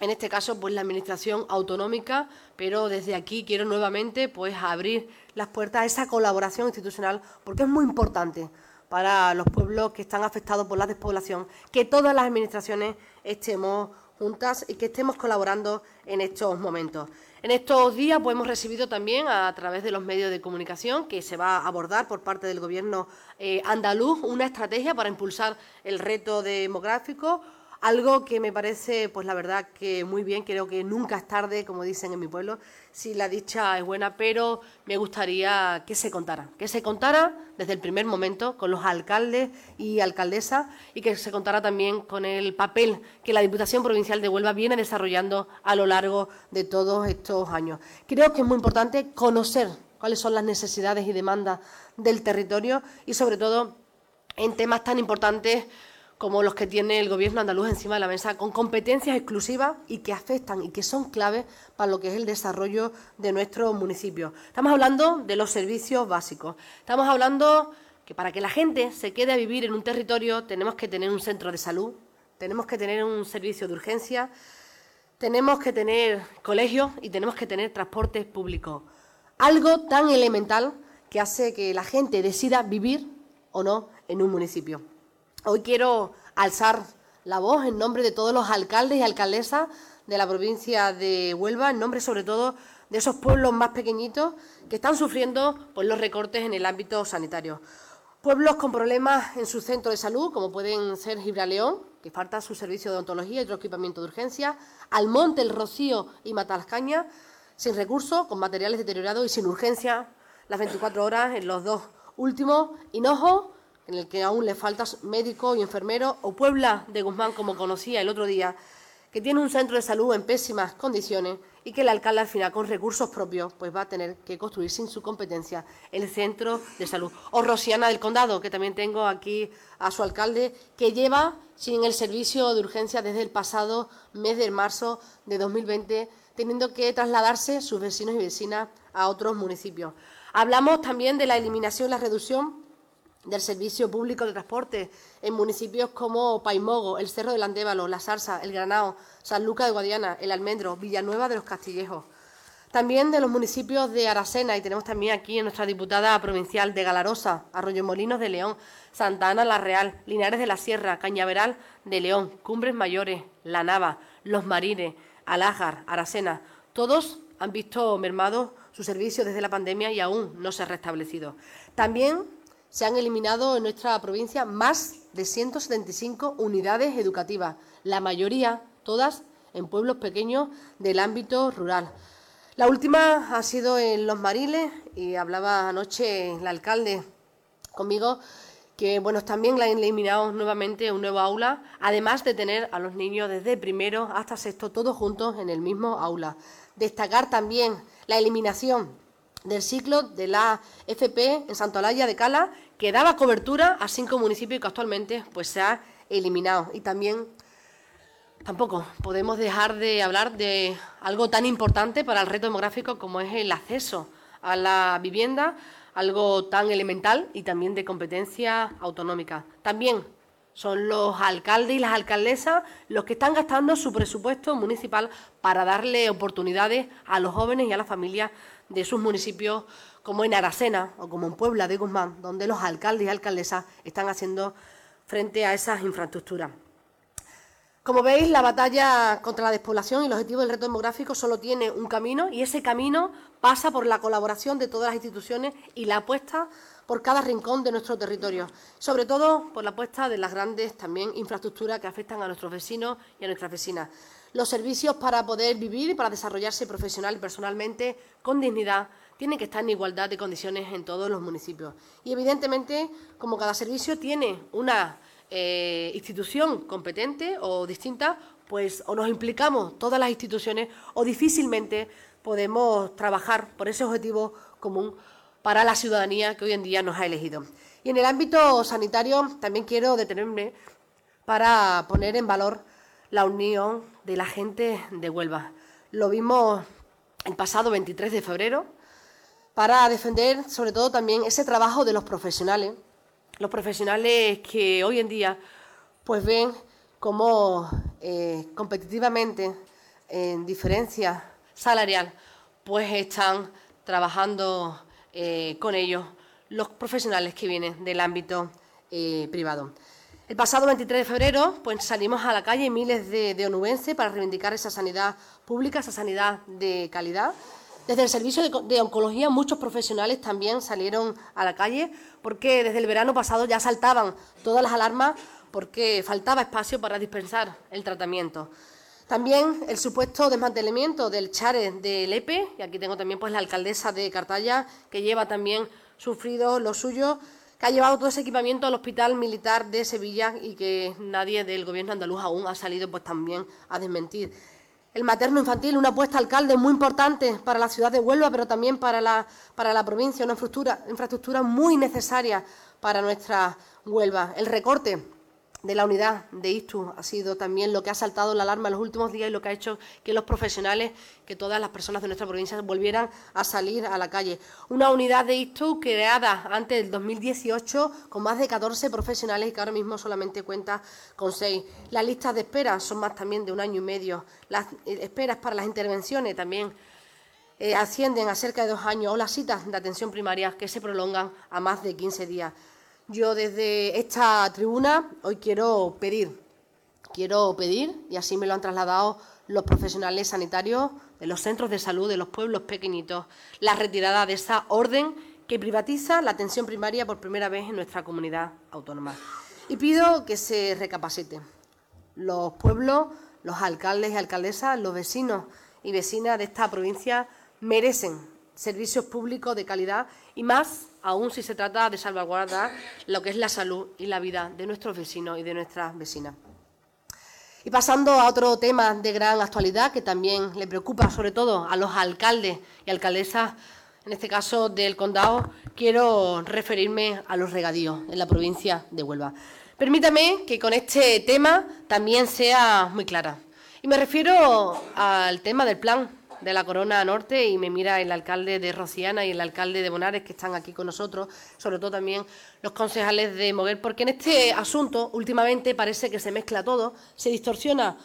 en este caso, pues la Administración autonómica, pero desde aquí quiero nuevamente pues abrir las puertas a esa colaboración institucional, porque es muy importante para los pueblos que están afectados por la despoblación que todas las administraciones estemos juntas y que estemos colaborando en estos momentos. En estos días pues, hemos recibido también a través de los medios de comunicación que se va a abordar por parte del Gobierno eh, andaluz una estrategia para impulsar el reto demográfico algo que me parece, pues la verdad que muy bien, creo que nunca es tarde, como dicen en mi pueblo, si la dicha es buena, pero me gustaría que se contara, que se contara desde el primer momento con los alcaldes y alcaldesas y que se contara también con el papel que la Diputación Provincial de Huelva viene desarrollando a lo largo de todos estos años. Creo que es muy importante conocer cuáles son las necesidades y demandas del territorio y sobre todo en temas tan importantes como los que tiene el gobierno andaluz encima de la mesa, con competencias exclusivas y que afectan y que son claves para lo que es el desarrollo de nuestro municipio. Estamos hablando de los servicios básicos. Estamos hablando que para que la gente se quede a vivir en un territorio tenemos que tener un centro de salud, tenemos que tener un servicio de urgencia, tenemos que tener colegios y tenemos que tener transportes públicos. Algo tan elemental que hace que la gente decida vivir o no en un municipio. Hoy quiero alzar la voz en nombre de todos los alcaldes y alcaldesas de la provincia de Huelva, en nombre sobre todo de esos pueblos más pequeñitos que están sufriendo pues, los recortes en el ámbito sanitario. Pueblos con problemas en su centro de salud, como pueden ser Gibraleón, que falta su servicio de odontología y otro equipamiento de urgencia, Almonte, El Rocío y Matalascaña, sin recursos, con materiales deteriorados y sin urgencia las 24 horas en los dos últimos, Hinojo, en el que aún le falta médico y enfermero, o Puebla de Guzmán, como conocía el otro día, que tiene un centro de salud en pésimas condiciones y que el alcalde al final con recursos propios pues va a tener que construir sin su competencia el centro de salud. O Rosiana del Condado, que también tengo aquí a su alcalde, que lleva sin el servicio de urgencia desde el pasado mes de marzo de 2020, teniendo que trasladarse sus vecinos y vecinas a otros municipios. Hablamos también de la eliminación y la reducción del servicio público de transporte en municipios como Paimogo, el Cerro del Andévalo, La Sarsa, El Granao, San Lucas de Guadiana, El Almendro, Villanueva de los Castillejos. También de los municipios de Aracena, y tenemos también aquí a nuestra diputada provincial de Galarosa, Arroyo Molinos de León, Santa Ana La Real, Linares de la Sierra, Cañaveral de León, Cumbres Mayores, La Nava, Los Marines, Alájar, Aracena. Todos han visto mermados su servicio desde la pandemia y aún no se ha restablecido. También se han eliminado en nuestra provincia más de 175 unidades educativas, la mayoría, todas, en pueblos pequeños del ámbito rural. La última ha sido en Los Mariles y hablaba anoche el alcalde conmigo que bueno, también la han eliminado nuevamente un nuevo aula, además de tener a los niños desde primero hasta sexto todos juntos en el mismo aula. Destacar también la eliminación del ciclo de la FP en Santolaya de Cala, que daba cobertura a cinco municipios que actualmente pues, se ha eliminado. Y también Tampoco podemos dejar de hablar de algo tan importante para el reto demográfico como es el acceso a la vivienda, algo tan elemental y también de competencia autonómica. También son los alcaldes y las alcaldesas los que están gastando su presupuesto municipal para darle oportunidades a los jóvenes y a las familias de sus municipios, como en Aracena o como en Puebla de Guzmán, donde los alcaldes y alcaldesas están haciendo frente a esas infraestructuras. Como veis, la batalla contra la despoblación y el objetivo del reto demográfico solo tiene un camino y ese camino pasa por la colaboración de todas las instituciones y la apuesta por cada rincón de nuestro territorio, sobre todo por la apuesta de las grandes también infraestructuras que afectan a nuestros vecinos y a nuestras vecinas. Los servicios para poder vivir y para desarrollarse profesional y personalmente con dignidad tienen que estar en igualdad de condiciones en todos los municipios. Y evidentemente, como cada servicio tiene una eh, institución competente o distinta, pues o nos implicamos todas las instituciones o difícilmente podemos trabajar por ese objetivo común para la ciudadanía que hoy en día nos ha elegido. Y en el ámbito sanitario también quiero detenerme para poner en valor la unión de la gente de Huelva. Lo vimos el pasado 23 de febrero para defender sobre todo también ese trabajo de los profesionales los profesionales que hoy en día pues ven cómo eh, competitivamente en diferencia salarial pues están trabajando eh, con ellos los profesionales que vienen del ámbito eh, privado. El pasado 23 de febrero pues salimos a la calle miles de, de onubenses para reivindicar esa sanidad pública, esa sanidad de calidad desde el servicio de, oncología muchos profesionales también salieron a la calle porque desde el verano pasado ya saltaban todas las alarmas porque faltaba espacio para dispensar el tratamiento. También el supuesto desmantelamiento del Chare de Lepe, y aquí tengo también pues la alcaldesa de Cartaya, que lleva también sufrido lo suyo, que ha llevado todo ese equipamiento al Hospital Militar de Sevilla y que nadie del Gobierno andaluz aún ha salido pues también a desmentir el materno infantil, una apuesta alcalde muy importante para la ciudad de Huelva, pero también para la, para la provincia, una infraestructura, infraestructura muy necesaria para nuestra Huelva. El recorte de la unidad de ISTU ha sido también lo que ha saltado la alarma en los últimos días y lo que ha hecho que los profesionales, que todas las personas de nuestra provincia volvieran a salir a la calle. Una unidad de ISTU creada antes del 2018 con más de 14 profesionales y que ahora mismo solamente cuenta con 6. Las listas de espera son más también de un año y medio. Las eh, esperas para las intervenciones también eh, ascienden a cerca de dos años o las citas de atención primaria que se prolongan a más de 15 días. Yo desde esta tribuna hoy quiero pedir, quiero pedir, y así me lo han trasladado los profesionales sanitarios de los centros de salud de los pueblos pequeñitos, la retirada de esa orden que privatiza la atención primaria por primera vez en nuestra comunidad autónoma. Y pido que se recapacite. Los pueblos, los alcaldes y alcaldesas, los vecinos y vecinas de esta provincia merecen servicios públicos de calidad y más aún si se trata de salvaguardar lo que es la salud y la vida de nuestros vecinos y de nuestras vecinas. Y pasando a otro tema de gran actualidad que también le preocupa sobre todo a los alcaldes y alcaldesas, en este caso del condado, quiero referirme a los regadíos en la provincia de Huelva. Permítame que con este tema también sea muy clara. Y me refiero al tema del plan de la Corona Norte y me mira el alcalde de Rociana y el alcalde de Bonares que están aquí con nosotros, sobre todo también los concejales de Moguer, porque en este asunto últimamente parece que se mezcla todo, se distorsiona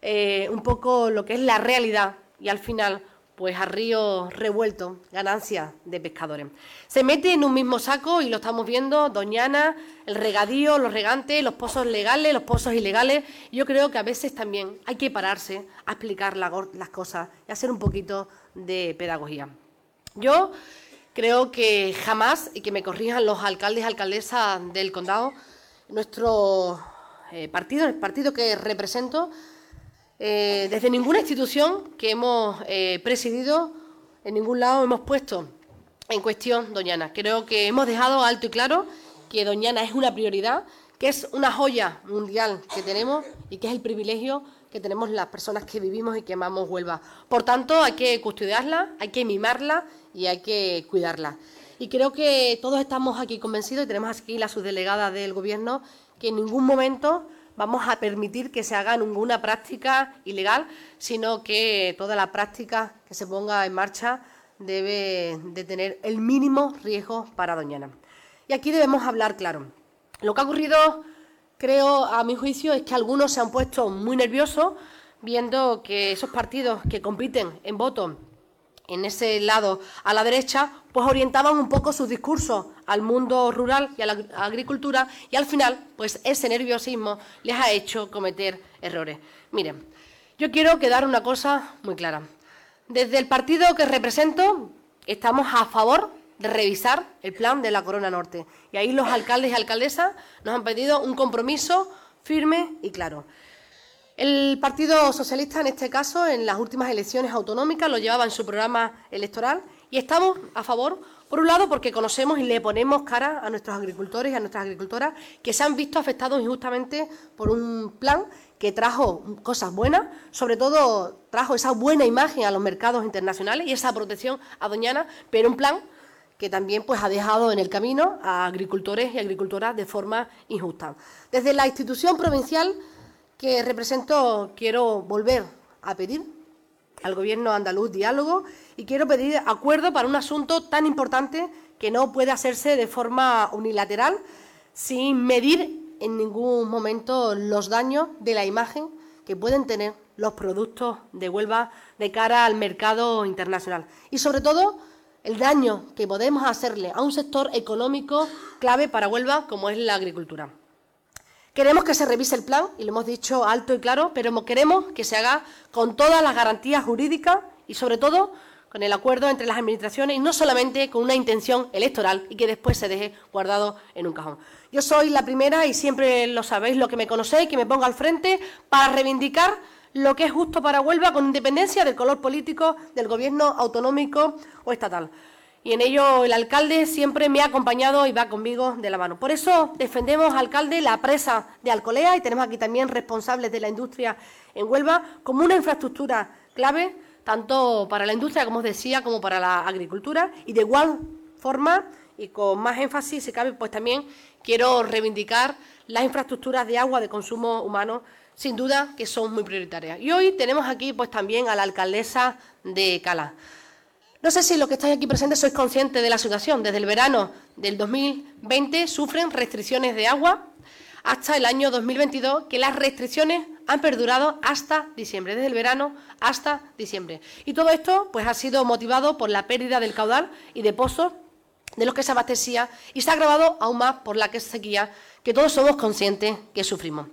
eh, un poco lo que es la realidad y al final pues a río revuelto, ganancias de pescadores. Se mete en un mismo saco y lo estamos viendo, Doñana, el regadío, los regantes, los pozos legales, los pozos ilegales. Yo creo que a veces también hay que pararse a explicar las cosas y hacer un poquito de pedagogía. Yo creo que jamás, y que me corrijan los alcaldes y alcaldesas del condado, nuestro eh, partido, el partido que represento, eh, desde ninguna institución que hemos eh, presidido, en ningún lado hemos puesto en cuestión Doñana. Creo que hemos dejado alto y claro que Doñana es una prioridad, que es una joya mundial que tenemos y que es el privilegio que tenemos las personas que vivimos y que amamos Huelva. Por tanto, hay que custodiarla, hay que mimarla y hay que cuidarla. Y creo que todos estamos aquí convencidos y tenemos aquí la subdelegada del Gobierno que en ningún momento vamos a permitir que se haga ninguna práctica ilegal, sino que toda la práctica que se ponga en marcha debe de tener el mínimo riesgo para Doñana. Y aquí debemos hablar claro. Lo que ha ocurrido, creo, a mi juicio, es que algunos se han puesto muy nerviosos viendo que esos partidos que compiten en voto en ese lado a la derecha, pues orientaban un poco sus discursos al mundo rural y a la agricultura y al final, pues ese nerviosismo les ha hecho cometer errores. Miren, yo quiero quedar una cosa muy clara. Desde el partido que represento estamos a favor de revisar el plan de la Corona Norte y ahí los alcaldes y alcaldesas nos han pedido un compromiso firme y claro. El Partido Socialista, en este caso, en las últimas elecciones autonómicas, lo llevaba en su programa electoral y estamos a favor, por un lado, porque conocemos y le ponemos cara a nuestros agricultores y a nuestras agricultoras que se han visto afectados injustamente por un plan que trajo cosas buenas, sobre todo trajo esa buena imagen a los mercados internacionales y esa protección a Doñana, pero un plan que también pues, ha dejado en el camino a agricultores y agricultoras de forma injusta. Desde la institución provincial que represento, quiero volver a pedir al Gobierno andaluz diálogo y quiero pedir acuerdo para un asunto tan importante que no puede hacerse de forma unilateral sin medir en ningún momento los daños de la imagen que pueden tener los productos de Huelva de cara al mercado internacional. Y sobre todo, el daño que podemos hacerle a un sector económico clave para Huelva como es la agricultura. Queremos que se revise el plan, y lo hemos dicho alto y claro, pero queremos que se haga con todas las garantías jurídicas y, sobre todo, con el acuerdo entre las administraciones y no solamente con una intención electoral y que después se deje guardado en un cajón. Yo soy la primera, y siempre lo sabéis, lo que me conocéis, que me ponga al frente para reivindicar lo que es justo para Huelva con independencia del color político del gobierno autonómico o estatal y en ello el alcalde siempre me ha acompañado y va conmigo de la mano. Por eso defendemos, alcalde, la presa de Alcolea y tenemos aquí también responsables de la industria en Huelva como una infraestructura clave tanto para la industria, como os decía, como para la agricultura y de igual forma y con más énfasis, si cabe, pues también quiero reivindicar las infraestructuras de agua de consumo humano sin duda que son muy prioritarias. Y hoy tenemos aquí pues también a la alcaldesa de Cala. No sé si los que estáis aquí presentes sois conscientes de la situación. Desde el verano del 2020 sufren restricciones de agua hasta el año 2022, que las restricciones han perdurado hasta diciembre, desde el verano hasta diciembre. Y todo esto pues, ha sido motivado por la pérdida del caudal y de pozos de los que se abastecía y se ha agravado aún más por la sequía que todos somos conscientes que sufrimos.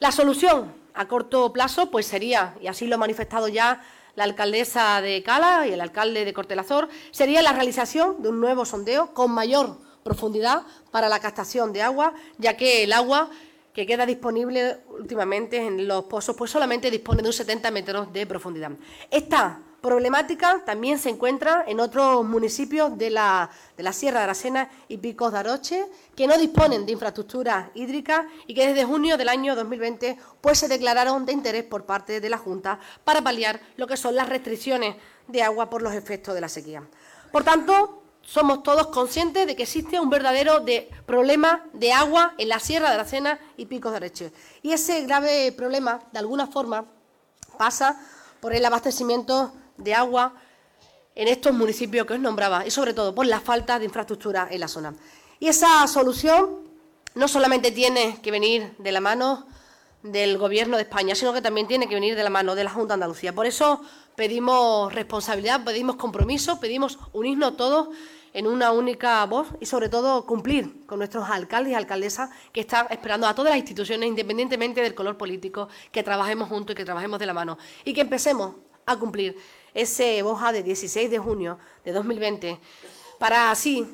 La solución a corto plazo pues sería, y así lo ha manifestado ya la alcaldesa de Cala y el alcalde de Cortelazor, sería la realización de un nuevo sondeo con mayor profundidad para la captación de agua, ya que el agua que queda disponible últimamente en los pozos, pues solamente dispone de un 70 metros de profundidad. Esta problemática también se encuentra en otros municipios de la, de la Sierra de Aracena y Picos de Aroche, que no disponen de infraestructura hídrica y que desde junio del año 2020 pues, se declararon de interés por parte de la Junta para paliar lo que son las restricciones de agua por los efectos de la sequía. Por tanto, somos todos conscientes de que existe un verdadero problema de agua en la Sierra de Aracena y Picos de Aroche. Y ese grave problema, de alguna forma, pasa por el abastecimiento de agua en estos municipios que os nombraba y sobre todo por la falta de infraestructura en la zona. Y esa solución no solamente tiene que venir de la mano del Gobierno de España, sino que también tiene que venir de la mano de la Junta de Andalucía. Por eso pedimos responsabilidad, pedimos compromiso, pedimos unirnos todos en una única voz y sobre todo cumplir con nuestros alcaldes y alcaldesas que están esperando a todas las instituciones, independientemente del color político, que trabajemos juntos y que trabajemos de la mano y que empecemos a cumplir ese boja de 16 de junio de 2020 para así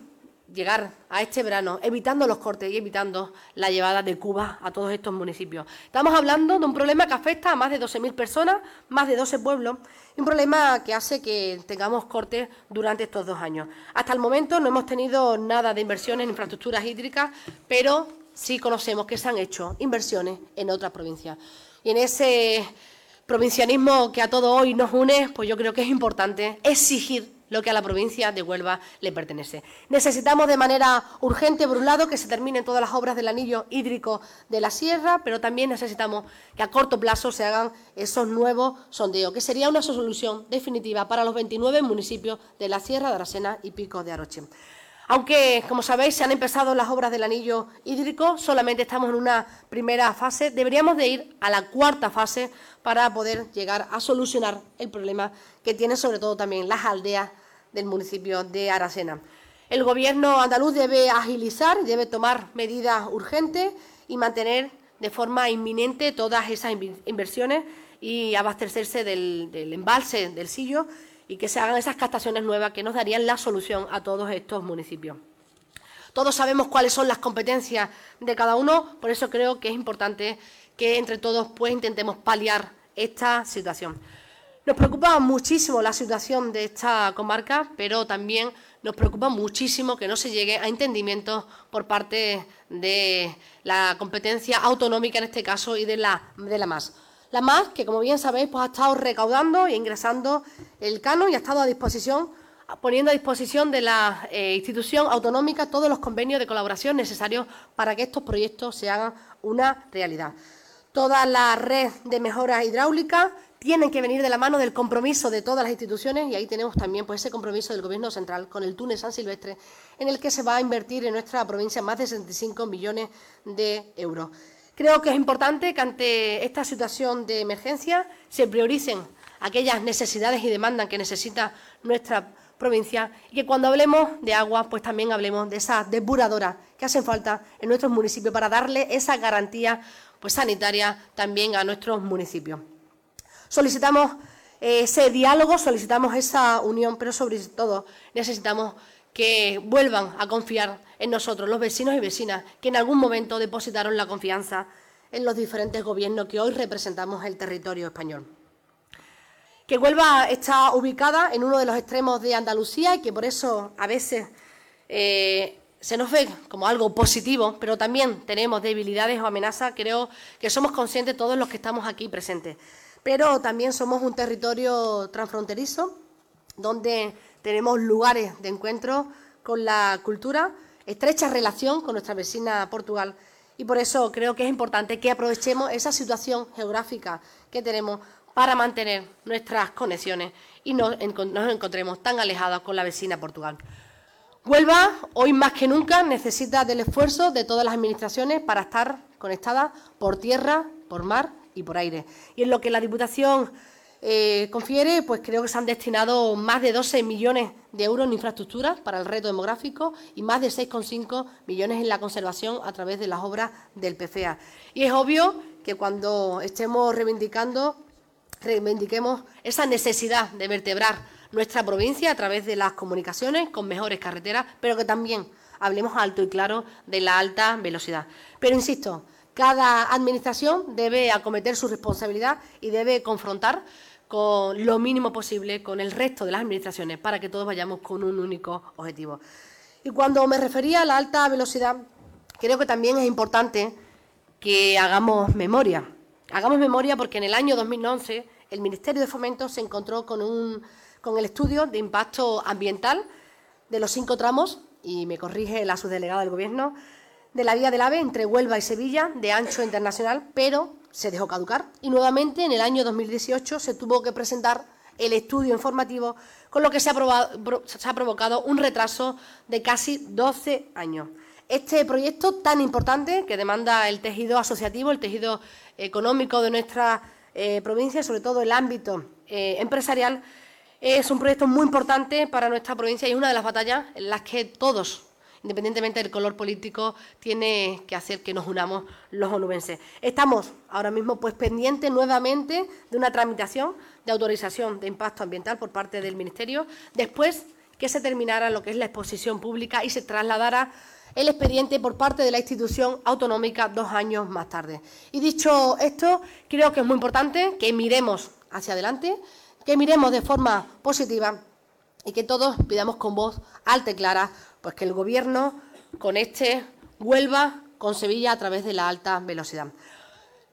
llegar a este verano evitando los cortes y evitando la llevada de Cuba a todos estos municipios. Estamos hablando de un problema que afecta a más de 12.000 personas, más de 12 pueblos, y un problema que hace que tengamos cortes durante estos dos años. Hasta el momento no hemos tenido nada de inversiones en infraestructuras hídricas, pero sí conocemos que se han hecho inversiones en otras provincias. Y en ese provincianismo que a todo hoy nos une, pues yo creo que es importante exigir lo que a la provincia de Huelva le pertenece. Necesitamos de manera urgente, por un lado, que se terminen todas las obras del anillo hídrico de la sierra, pero también necesitamos que a corto plazo se hagan esos nuevos sondeos, que sería una solución definitiva para los 29 municipios de la Sierra de Aracena y Pico de Aroche. Aunque, como sabéis, se han empezado las obras del anillo hídrico, solamente estamos en una primera fase, deberíamos de ir a la cuarta fase para poder llegar a solucionar el problema que tienen sobre todo también las aldeas del municipio de Aracena. El Gobierno andaluz debe agilizar, debe tomar medidas urgentes y mantener de forma inminente todas esas inversiones y abastecerse del, del embalse del Sillo y que se hagan esas captaciones nuevas que nos darían la solución a todos estos municipios. Todos sabemos cuáles son las competencias de cada uno, por eso creo que es importante que entre todos pues, intentemos paliar esta situación. Nos preocupa muchísimo la situación de esta comarca, pero también nos preocupa muchísimo que no se llegue a entendimientos por parte de la competencia autonómica en este caso y de la, de la MAS. La MAS, que como bien sabéis, pues ha estado recaudando e ingresando el canon y ha estado a disposición, poniendo a disposición de la eh, institución autonómica todos los convenios de colaboración necesarios para que estos proyectos se hagan una realidad. Toda la red de mejoras hidráulicas tienen que venir de la mano del compromiso de todas las instituciones y ahí tenemos también pues, ese compromiso del Gobierno central con el túnel San Silvestre, en el que se va a invertir en nuestra provincia más de 65 millones de euros. Creo que es importante que ante esta situación de emergencia se prioricen aquellas necesidades y demandas que necesita nuestra provincia y que cuando hablemos de agua, pues también hablemos de esas depuradoras que hacen falta en nuestros municipios para darle esa garantía pues, sanitaria también a nuestros municipios. Solicitamos eh, ese diálogo, solicitamos esa unión, pero sobre todo necesitamos que vuelvan a confiar en nosotros, los vecinos y vecinas, que en algún momento depositaron la confianza en los diferentes gobiernos que hoy representamos el territorio español. Que Huelva está ubicada en uno de los extremos de Andalucía y que por eso a veces eh, se nos ve como algo positivo, pero también tenemos debilidades o amenazas. Creo que somos conscientes todos los que estamos aquí presentes. Pero también somos un territorio transfronterizo donde tenemos lugares de encuentro con la cultura, estrecha relación con nuestra vecina Portugal y por eso creo que es importante que aprovechemos esa situación geográfica que tenemos para mantener nuestras conexiones y no nos encontremos tan alejados con la vecina Portugal. Huelva, hoy más que nunca, necesita del esfuerzo de todas las administraciones para estar conectadas por tierra, por mar y por aire. Y en lo que la Diputación eh, confiere, pues creo que se han destinado más de 12 millones de euros en infraestructuras para el reto demográfico y más de 6,5 millones en la conservación a través de las obras del PFA. Y es obvio que cuando estemos reivindicando, reivindiquemos esa necesidad de vertebrar nuestra provincia a través de las comunicaciones con mejores carreteras, pero que también hablemos alto y claro de la alta velocidad. Pero insisto, cada administración debe acometer su responsabilidad y debe confrontar con lo mínimo posible con el resto de las administraciones para que todos vayamos con un único objetivo. Y cuando me refería a la alta velocidad, creo que también es importante que hagamos memoria. Hagamos memoria porque en el año 2011 el Ministerio de Fomento se encontró con, un, con el estudio de impacto ambiental de los cinco tramos, y me corrige la subdelegada del Gobierno, de la vía del AVE entre Huelva y Sevilla, de ancho internacional, pero se dejó caducar y nuevamente en el año 2018 se tuvo que presentar el estudio informativo, con lo que se ha, se ha provocado un retraso de casi 12 años. Este proyecto tan importante que demanda el tejido asociativo, el tejido económico de nuestra eh, provincia, sobre todo el ámbito eh, empresarial, es un proyecto muy importante para nuestra provincia y una de las batallas en las que todos independientemente del color político, tiene que hacer que nos unamos los onubenses. Estamos ahora mismo pues pendientes nuevamente de una tramitación de autorización de impacto ambiental por parte del Ministerio, después que se terminara lo que es la exposición pública y se trasladara el expediente por parte de la institución autonómica dos años más tarde. Y dicho esto, creo que es muy importante que miremos hacia adelante, que miremos de forma positiva y que todos pidamos con voz alta y clara pues que el Gobierno con este vuelva con Sevilla a través de la alta velocidad.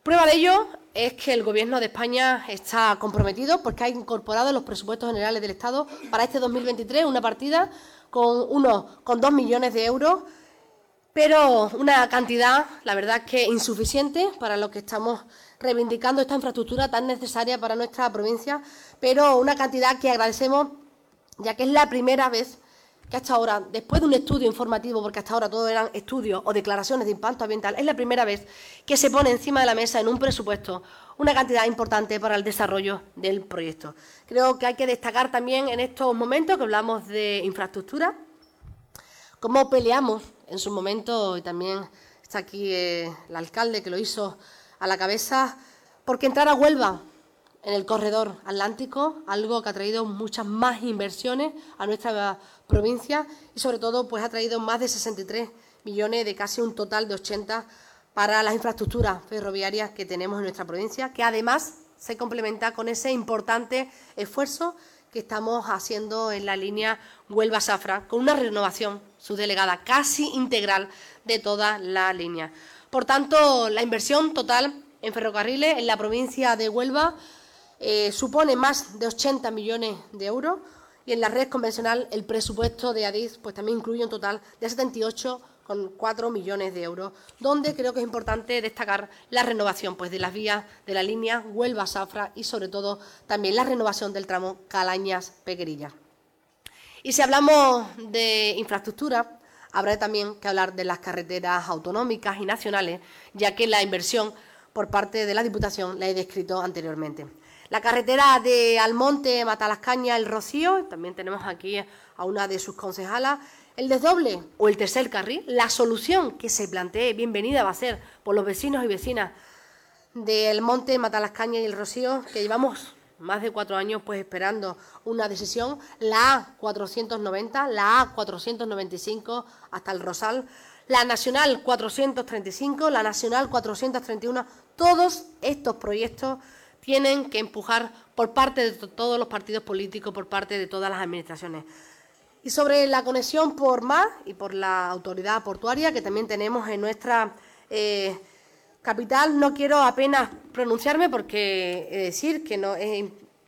Prueba de ello es que el Gobierno de España está comprometido porque ha incorporado en los presupuestos generales del Estado para este 2023 una partida con, uno, con dos millones de euros, pero una cantidad, la verdad, que insuficiente para lo que estamos reivindicando esta infraestructura tan necesaria para nuestra provincia, pero una cantidad que agradecemos, ya que es la primera vez que hasta ahora, después de un estudio informativo, porque hasta ahora todo eran estudios o declaraciones de impacto ambiental, es la primera vez que se pone encima de la mesa en un presupuesto una cantidad importante para el desarrollo del proyecto. Creo que hay que destacar también en estos momentos que hablamos de infraestructura, cómo peleamos en su momento, y también está aquí eh, el alcalde que lo hizo a la cabeza, porque entrar a Huelva en el corredor atlántico, algo que ha traído muchas más inversiones a nuestra provincia y sobre todo pues ha traído más de 63 millones de casi un total de 80 para las infraestructuras ferroviarias que tenemos en nuestra provincia, que además se complementa con ese importante esfuerzo que estamos haciendo en la línea Huelva-Safra, con una renovación subdelegada casi integral de toda la línea. Por tanto, la inversión total en ferrocarriles en la provincia de Huelva eh, supone más de 80 millones de euros y en la red convencional el presupuesto de ADIS pues también incluye un total de 78,4 millones de euros, donde creo que es importante destacar la renovación pues, de las vías de la línea Huelva-Safra y sobre todo también la renovación del tramo Calañas-Pequerilla. Y si hablamos de infraestructura, habrá también que hablar de las carreteras autonómicas y nacionales, ya que la inversión por parte de la Diputación la he descrito anteriormente. La carretera de Almonte, Matalascaña, El Rocío, también tenemos aquí a una de sus concejalas, el desdoble o el tercer carril, la solución que se plantee, bienvenida va a ser por los vecinos y vecinas del Monte, Matalascaña y El Rocío, que llevamos más de cuatro años pues esperando una decisión, la A490, la A495 hasta el Rosal, la Nacional 435, la Nacional 431, todos estos proyectos tienen que empujar por parte de todos los partidos políticos, por parte de todas las administraciones. Y sobre la conexión por mar y por la autoridad portuaria que también tenemos en nuestra eh, capital, no quiero apenas pronunciarme porque decir que no,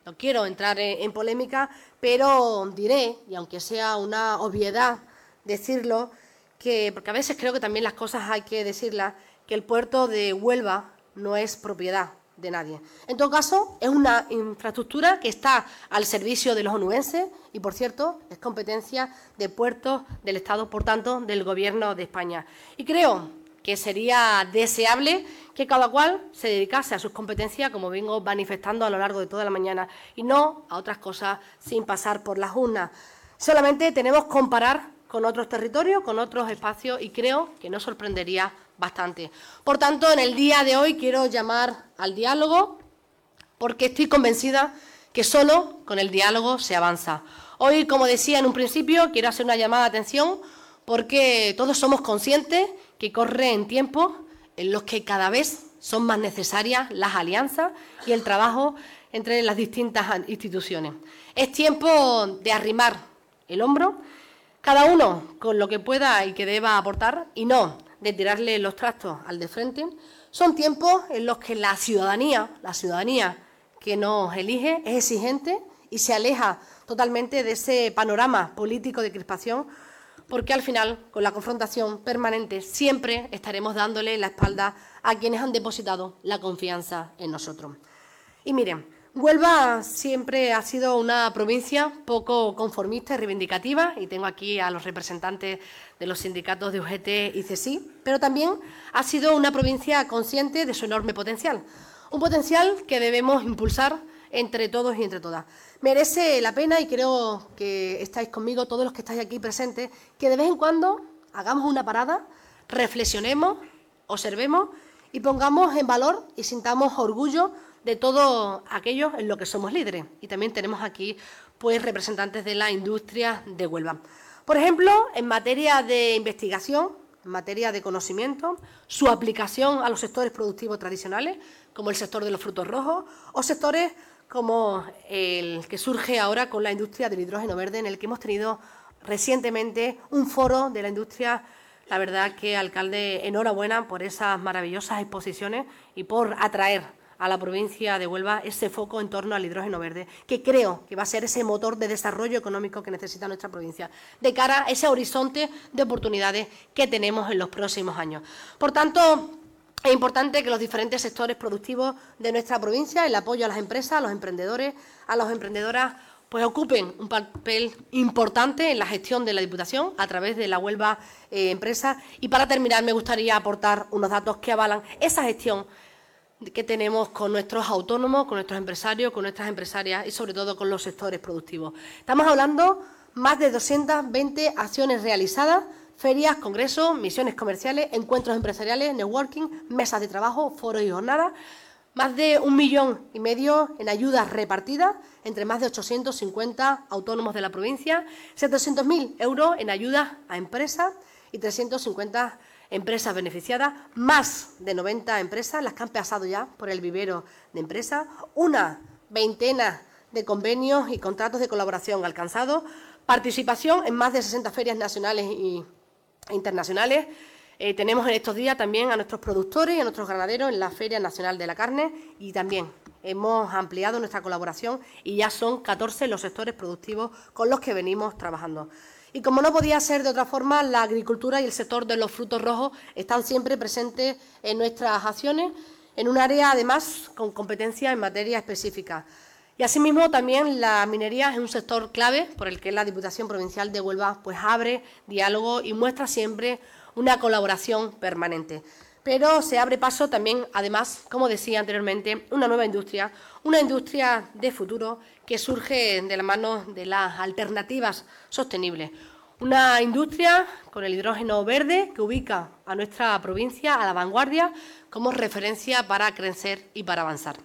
no quiero entrar en, polémica, pero diré, y aunque sea una obviedad decirlo, que porque a veces creo que también las cosas hay que decirlas, que el puerto de Huelva no es propiedad de nadie. En todo caso, es una infraestructura que está al servicio de los onubenses y, por cierto, es competencia de puertos del Estado, por tanto, del Gobierno de España. Y creo que sería deseable que cada cual se dedicase a sus competencias, como vengo manifestando a lo largo de toda la mañana, y no a otras cosas sin pasar por las urnas. Solamente tenemos que comparar con otros territorios, con otros espacios, y creo que no sorprendería bastante. Por tanto, en el día de hoy quiero llamar al diálogo porque estoy convencida que solo con el diálogo se avanza. Hoy, como decía en un principio, quiero hacer una llamada de atención porque todos somos conscientes que corren tiempos en los que cada vez son más necesarias las alianzas y el trabajo entre las distintas instituciones. Es tiempo de arrimar el hombro, cada uno con lo que pueda y que deba aportar, y no de tirarle los trastos al de frente, son tiempos en los que la ciudadanía, la ciudadanía que nos elige, es exigente y se aleja totalmente de ese panorama político de crispación, porque al final, con la confrontación permanente, siempre estaremos dándole la espalda a quienes han depositado la confianza en nosotros. Y miren, Huelva siempre ha sido una provincia poco conformista y reivindicativa, y tengo aquí a los representantes de los sindicatos de UGT y CSI, pero también ha sido una provincia consciente de su enorme potencial, un potencial que debemos impulsar entre todos y entre todas. Merece la pena, y creo que estáis conmigo, todos los que estáis aquí presentes, que de vez en cuando hagamos una parada, reflexionemos, observemos y pongamos en valor y sintamos orgullo de todo aquello en lo que somos líderes. Y también tenemos aquí pues, representantes de la industria de Huelva. Por ejemplo, en materia de investigación, en materia de conocimiento, su aplicación a los sectores productivos tradicionales, como el sector de los frutos rojos, o sectores como el que surge ahora con la industria del hidrógeno verde, en el que hemos tenido recientemente un foro de la industria. La verdad que, alcalde, enhorabuena por esas maravillosas exposiciones y por atraer a la provincia de Huelva ese foco en torno al hidrógeno verde, que creo que va a ser ese motor de desarrollo económico que necesita nuestra provincia, de cara a ese horizonte de oportunidades que tenemos en los próximos años. Por tanto, es importante que los diferentes sectores productivos de nuestra provincia, el apoyo a las empresas, a los emprendedores, a las emprendedoras, pues ocupen un papel importante en la gestión de la Diputación a través de la Huelva eh, Empresa. Y para terminar, me gustaría aportar unos datos que avalan esa gestión que tenemos con nuestros autónomos, con nuestros empresarios, con nuestras empresarias y sobre todo con los sectores productivos. Estamos hablando más de 220 acciones realizadas, ferias, congresos, misiones comerciales, encuentros empresariales, networking, mesas de trabajo, foros y jornadas, más de un millón y medio en ayudas repartidas entre más de 850 autónomos de la provincia, 700.000 euros en ayudas a empresas y 350 empresas beneficiadas, más de 90 empresas, las que han pasado ya por el vivero de empresas, una veintena de convenios y contratos de colaboración alcanzados, participación en más de 60 ferias nacionales e internacionales. Eh, tenemos en estos días también a nuestros productores y a nuestros ganaderos en la Feria Nacional de la Carne y también hemos ampliado nuestra colaboración y ya son 14 los sectores productivos con los que venimos trabajando. Y como no podía ser de otra forma, la agricultura y el sector de los frutos rojos están siempre presentes en nuestras acciones, en un área además con competencia en materia específica. Y asimismo también la minería es un sector clave por el que la Diputación Provincial de Huelva pues abre diálogo y muestra siempre una colaboración permanente. Pero se abre paso también, además, como decía anteriormente, una nueva industria, una industria de futuro que surge de la mano de las alternativas sostenibles. Una industria con el hidrógeno verde que ubica a nuestra provincia a la vanguardia como referencia para crecer y para avanzar.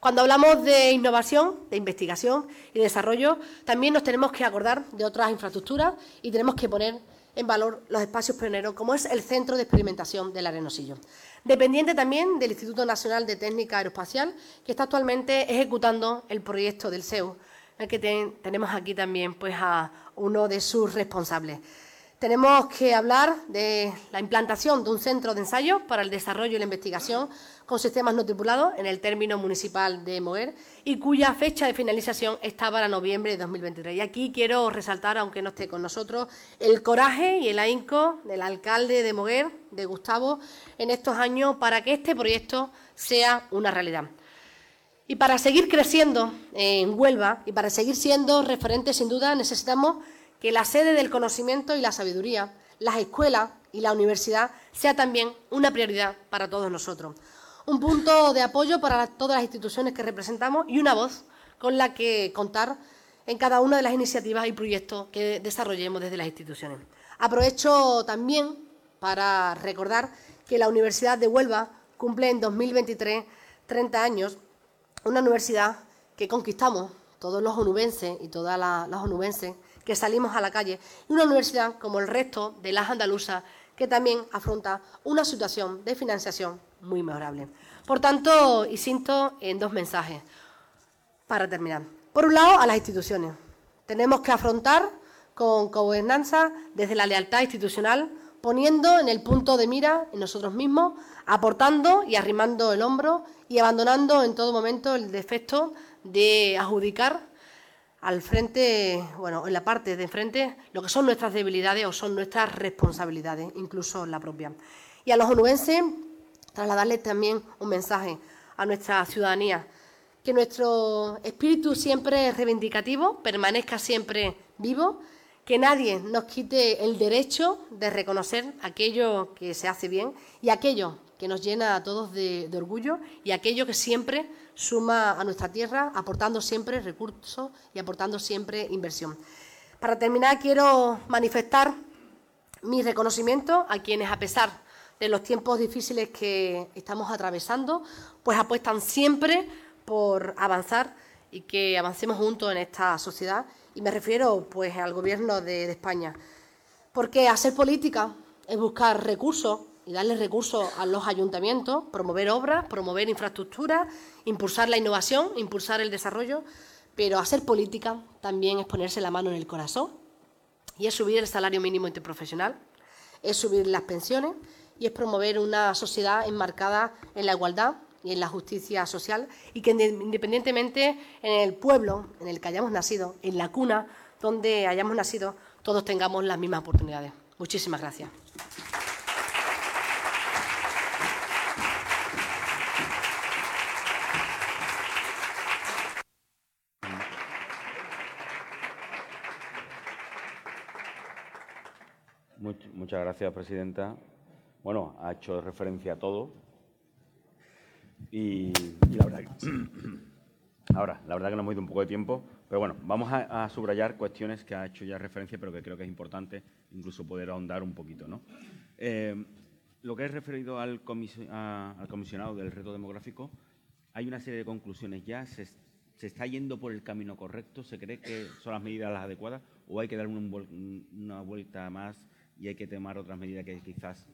Cuando hablamos de innovación, de investigación y desarrollo, también nos tenemos que acordar de otras infraestructuras y tenemos que poner en valor los espacios pioneros, como es el Centro de Experimentación del Arenosillo. Dependiente también del Instituto Nacional de Técnica Aeroespacial, que está actualmente ejecutando el proyecto del en el que tenemos aquí también pues, a uno de sus responsables. Tenemos que hablar de la implantación de un centro de ensayo para el desarrollo y la investigación con sistemas no tripulados en el término municipal de Moguer y cuya fecha de finalización está para noviembre de 2023. Y aquí quiero resaltar, aunque no esté con nosotros, el coraje y el ahínco del alcalde de Moguer, de Gustavo, en estos años para que este proyecto sea una realidad. Y para seguir creciendo en Huelva y para seguir siendo referentes, sin duda, necesitamos que la sede del conocimiento y la sabiduría, las escuelas y la universidad sea también una prioridad para todos nosotros. Un punto de apoyo para todas las instituciones que representamos y una voz con la que contar en cada una de las iniciativas y proyectos que desarrollemos desde las instituciones. Aprovecho también para recordar que la Universidad de Huelva cumple en 2023 30 años, una universidad que conquistamos todos los onubenses y todas las, que salimos a la calle, y una universidad como el resto de las andaluzas que también afronta una situación de financiación muy mejorable. Por tanto, y en dos mensajes para terminar. Por un lado, a las instituciones. Tenemos que afrontar con gobernanza desde la lealtad institucional, poniendo en el punto de mira en nosotros mismos, aportando y arrimando el hombro y abandonando en todo momento el defecto de adjudicar al frente, bueno, en la parte de enfrente, lo que son nuestras debilidades o son nuestras responsabilidades, incluso la propia. Y a los onubenses, trasladarles también un mensaje a nuestra ciudadanía, que nuestro espíritu siempre reivindicativo permanezca siempre vivo, que nadie nos quite el derecho de reconocer aquello que se hace bien y aquello que nos llena a todos de, de orgullo y aquello que siempre suma a nuestra tierra, aportando siempre recursos y aportando siempre inversión. Para terminar, quiero manifestar mi reconocimiento a quienes, a pesar de los tiempos difíciles que estamos atravesando, pues apuestan siempre por avanzar y que avancemos juntos en esta sociedad. Y me refiero pues al Gobierno de, de España. Porque hacer política es buscar recursos y darle recursos a los ayuntamientos, promover obras, promover infraestructuras, impulsar la innovación, impulsar el desarrollo, pero hacer política también es ponerse la mano en el corazón y es subir el salario mínimo interprofesional, es subir las pensiones y es promover una sociedad enmarcada en la igualdad, y en la justicia social y que independientemente en el pueblo en el que hayamos nacido, en la cuna donde hayamos nacido, todos tengamos las mismas oportunidades. Muchísimas gracias. Muchas gracias, Presidenta. Bueno, ha hecho referencia a todo. Y, la verdad que, ahora, la verdad que nos hemos ido un poco de tiempo, pero bueno, vamos a, subrayar cuestiones que ha hecho ya referencia, pero que creo que es importante incluso poder ahondar un poquito. ¿no? Eh, lo que es referido al, al, comisionado del reto demográfico, hay una serie de conclusiones ya. Se, se, está yendo por el camino correcto? ¿Se cree que son las medidas las adecuadas? ¿O hay que dar una vuelta más y hay que tomar otras medidas que quizás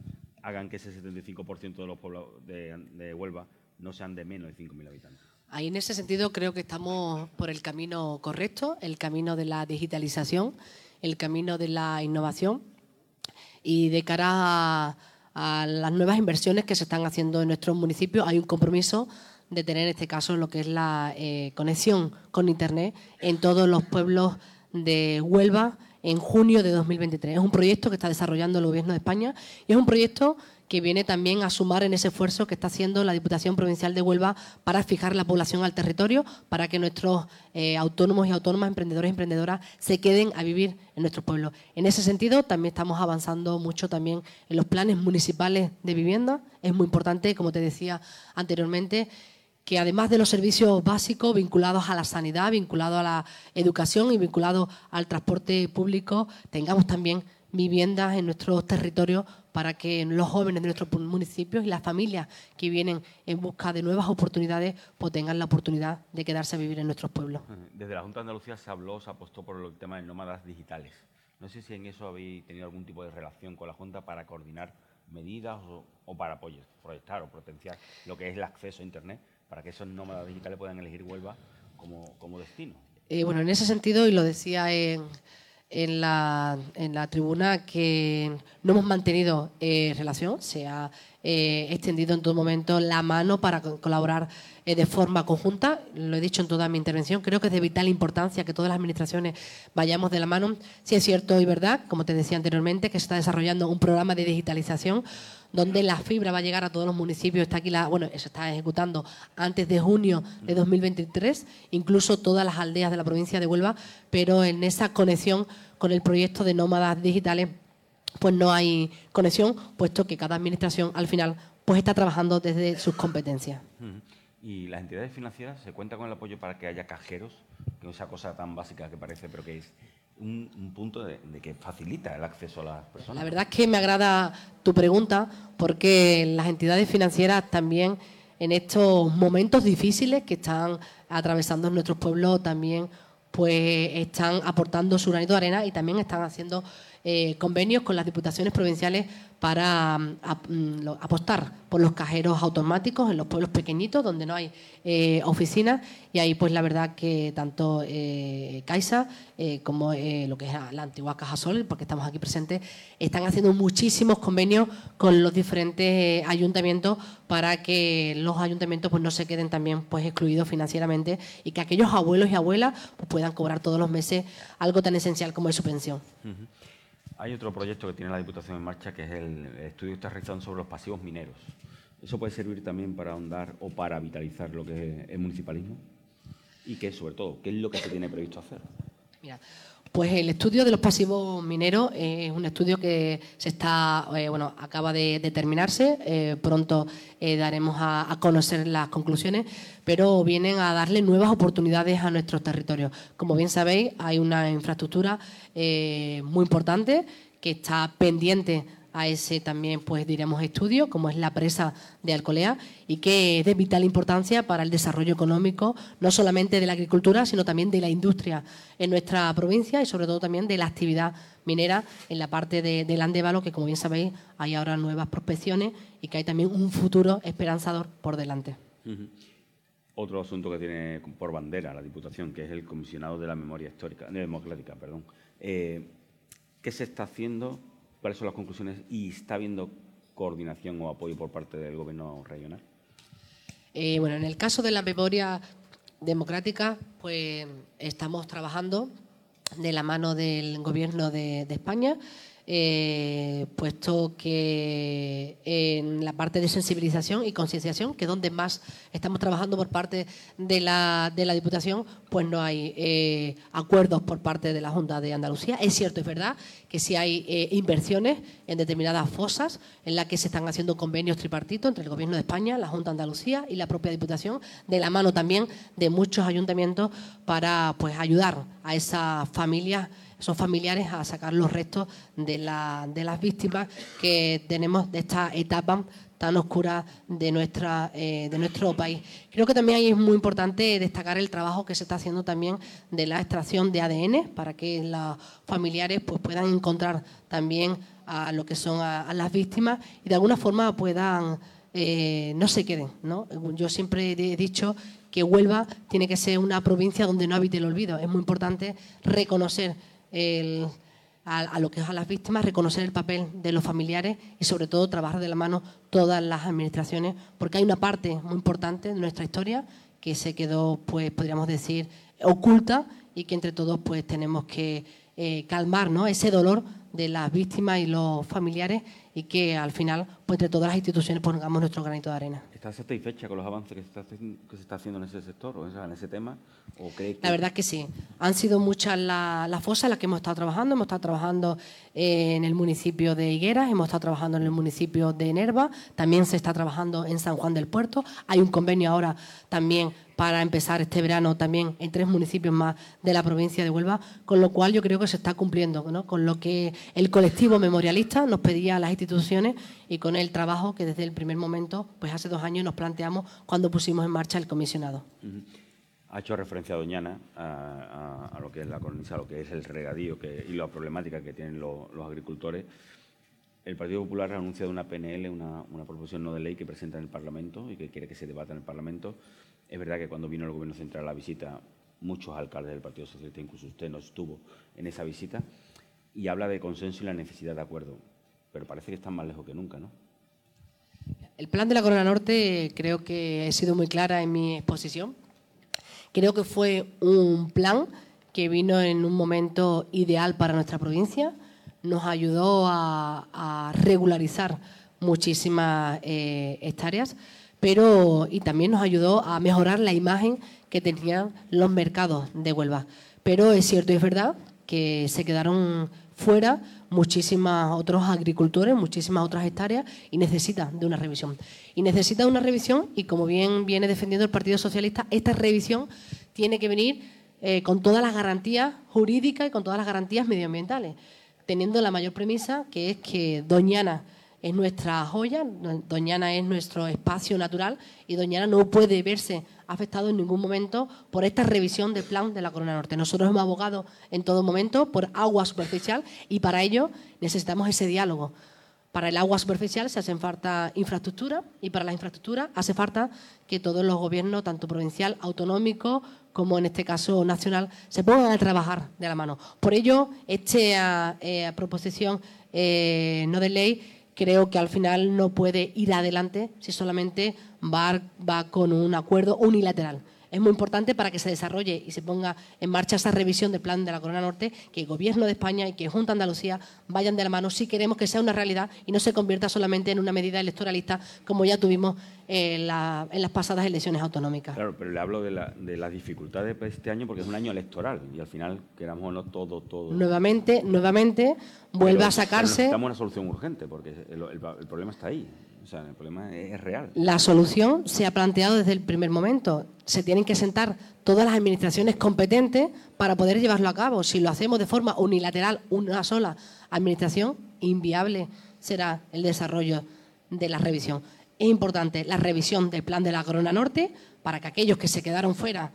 hagan que ese 75% de los pueblos de, Huelva no sean de menos de 5.000 habitantes. Ahí en ese sentido creo que estamos por el camino correcto, el camino de la digitalización, el camino de la innovación y de cara a, las nuevas inversiones que se están haciendo en nuestros municipios hay un compromiso de tener en este caso lo que es la eh, conexión con Internet en todos los pueblos de Huelva en junio de 2023. Es un proyecto que está desarrollando el Gobierno de España y es un proyecto que viene también a sumar en ese esfuerzo que está haciendo la Diputación Provincial de Huelva para fijar la población al territorio, para que nuestros eh, autónomos y autónomas, emprendedores y emprendedoras se queden a vivir en nuestros pueblos. En ese sentido, también estamos avanzando mucho también en los planes municipales de vivienda. Es muy importante, como te decía anteriormente, que además de los servicios básicos vinculados a la sanidad, vinculados a la educación y vinculados al transporte público, tengamos también viviendas en nuestros territorios para que los jóvenes de nuestros municipios y las familias que vienen en busca de nuevas oportunidades pues tengan la oportunidad de quedarse a vivir en nuestros pueblos. Desde la Junta de Andalucía se habló, se apostó por el tema de nómadas digitales. No sé si en eso habéis tenido algún tipo de relación con la Junta para coordinar medidas o, o para proyectar o potenciar lo que es el acceso a Internet para que esos nómadas digitales puedan elegir Huelva como, destino. Eh, bueno, en ese sentido, y lo decía en, en, la, en la tribuna, que no hemos mantenido eh, relación, se ha eh, extendido en todo momento la mano para colaborar de forma conjunta. Lo he dicho en toda mi intervención, creo que es de vital importancia que todas las administraciones vayamos de la mano. Si es cierto y verdad, como te decía anteriormente, que se está desarrollando un programa de digitalización donde la fibra va a llegar a todos los municipios. Está aquí la, bueno, se está ejecutando antes de junio de 2023, incluso todas las aldeas de la provincia de Huelva, pero en esa conexión con el proyecto de nómadas digitales, pues no hay conexión, puesto que cada administración al final pues está trabajando desde sus competencias. ¿Y las entidades financieras se cuenta con el apoyo para que haya cajeros? Que es esa cosa tan básica que parece, pero que es un, punto de, que facilita el acceso a las personas. La verdad es que me agrada tu pregunta porque las entidades financieras también en estos momentos difíciles que están atravesando nuestros pueblos también pues están aportando su granito de arena y también están haciendo eh, convenios con las diputaciones provinciales para mm, mm, apostar por los cajeros automáticos en los pueblos pequeñitos donde no hay eh, oficinas y ahí pues la verdad que tanto eh, Caixa como lo que es la antigua Caja Sol, porque estamos aquí presentes, están haciendo muchísimos convenios con los diferentes ayuntamientos para que los ayuntamientos pues no se queden también pues excluidos financieramente y que aquellos abuelos y abuelas pues, puedan cobrar todos los meses algo tan esencial como es su pensión. Hay otro proyecto que tiene la Diputación en marcha que es el estudio que está realizando sobre los pasivos mineros. ¿Eso puede servir también para ahondar o para vitalizar lo que es el municipalismo? Y qué, sobre todo, ¿qué es lo que se tiene previsto hacer? Mira, pues el estudio de los pasivos mineros es un estudio que se está, eh, bueno, acaba de, terminarse. Eh, pronto eh, daremos a, conocer las conclusiones, pero vienen a darle nuevas oportunidades a nuestros territorios. Como bien sabéis, hay una infraestructura muy importante que está pendiente a ese también, pues diremos, estudio, como es la presa de Alcolea, y que es de vital importancia para el desarrollo económico, no solamente de la agricultura, sino también de la industria en nuestra provincia y sobre todo también de la actividad minera en la parte de, del Andévalo, que como bien sabéis, hay ahora nuevas prospecciones y que hay también un futuro esperanzador por delante. Otro asunto que tiene por bandera la Diputación, que es el comisionado de la memoria histórica, democrática, perdón. Eh, ¿Qué se está haciendo cuáles son las conclusiones y está habiendo coordinación o apoyo por parte del Gobierno regional? Eh, bueno, en el caso de la memoria democrática, pues estamos trabajando de la mano del Gobierno de, de España eh, puesto que en la parte de sensibilización y concienciación, que es donde más estamos trabajando por parte de la, de la Diputación, pues no hay eh, acuerdos por parte de la Junta de Andalucía. Es cierto, es verdad que sí hay eh, inversiones en determinadas fosas en las que se están haciendo convenios tripartitos entre el Gobierno de España, la Junta de Andalucía y la propia Diputación, de la mano también de muchos ayuntamientos para pues ayudar a esas familias son familiares a sacar los restos de, las víctimas que tenemos de esta etapa tan oscura de, nuestra, eh, de nuestro país. Creo que también es muy importante destacar el trabajo que se está haciendo también de la extracción de ADN para que los familiares pues, puedan encontrar también a lo que son a, las víctimas y de alguna forma puedan eh, no se queden. Yo siempre he dicho que Huelva tiene que ser una provincia donde no habite el olvido. Es muy importante reconocer a, lo que es a las víctimas, reconocer el papel de los familiares y sobre todo trabajar de la mano todas las administraciones, porque hay una parte muy importante de nuestra historia que se quedó, pues podríamos decir, oculta y que entre todos pues tenemos que eh, calmar ¿no? ese dolor de las víctimas y los familiares y que al final, pues entre todas las instituciones pongamos nuestro granito de arena. ¿Estás satisfecha con los avances que se está, que se está haciendo en ese sector o en ese tema? ¿O cree que... La verdad es que sí. Han sido muchas las fosas en las que hemos estado trabajando. Hemos estado trabajando en el municipio de Higueras, hemos estado trabajando en el municipio de Nerva, también se está trabajando en San Juan del Puerto. Hay un convenio ahora también para empezar este verano también en tres municipios más de la provincia de Huelva, con lo cual yo creo que se está cumpliendo ¿no? con lo que el colectivo memorialista nos pedía a las instituciones y con el trabajo que desde el primer momento, pues hace dos años nos planteamos cuando pusimos en marcha el comisionado. Ha hecho referencia Doñana a, lo que es la cornisa, a lo que es el regadío y la problemática que tienen los agricultores. El Partido Popular ha anunciado una PNL, una, una, proposición no de ley que presenta en el Parlamento y que quiere que se debata en el Parlamento. Es verdad que cuando vino el Gobierno Central a la visita, muchos alcaldes del Partido Socialista, incluso usted, no estuvo en esa visita, y habla de consenso y la necesidad de acuerdo pero parece que están más lejos que nunca, ¿no? El plan de la Corona Norte creo que he sido muy clara en mi exposición. Creo que fue un plan que vino en un momento ideal para nuestra provincia, nos ayudó a, regularizar muchísimas eh, hectáreas, pero y también nos ayudó a mejorar la imagen que tenían los mercados de Huelva. Pero es cierto y es verdad que se quedaron fuera muchísimos otros agricultores, muchísimas otras hectáreas y necesita de una revisión. Y necesita una revisión y como bien viene defendiendo el Partido Socialista, esta revisión tiene que venir eh, con todas las garantías jurídicas y con todas las garantías medioambientales, teniendo la mayor premisa que es que Doñana es nuestra joya, Doñana es nuestro espacio natural y Doñana no puede verse afectado en ningún momento por esta revisión del plan de la Corona Norte. Nosotros hemos abogado en todo momento por agua superficial y para ello necesitamos ese diálogo. Para el agua superficial se hace falta infraestructura y para la infraestructura hace falta que todos los gobiernos, tanto provincial, autonómico, como en este caso nacional, se pongan a trabajar de la mano. Por ello, esta eh, proposición eh, no de ley creo que al final no puede ir adelante si solamente va, con un acuerdo unilateral es muy importante para que se desarrolle y se ponga en marcha esa revisión del plan de la Corona Norte, que el Gobierno de España y que Junta Andalucía vayan de la mano si queremos que sea una realidad y no se convierta solamente en una medida electoralista como ya tuvimos en, las pasadas elecciones autonómicas. Claro, pero le hablo de, las dificultades de este año porque es un año electoral y al final, queramos o no, todo, todo. Nuevamente, nuevamente, vuelve a sacarse. necesitamos una solución urgente porque el problema está ahí. O sea, el problema es real. La solución se ha planteado desde el primer momento. Se tienen que sentar todas las administraciones competentes para poder llevarlo a cabo. Si lo hacemos de forma unilateral, una sola administración, inviable será el desarrollo de la revisión. Es importante la revisión del plan de la Corona Norte para que aquellos que se quedaron fuera,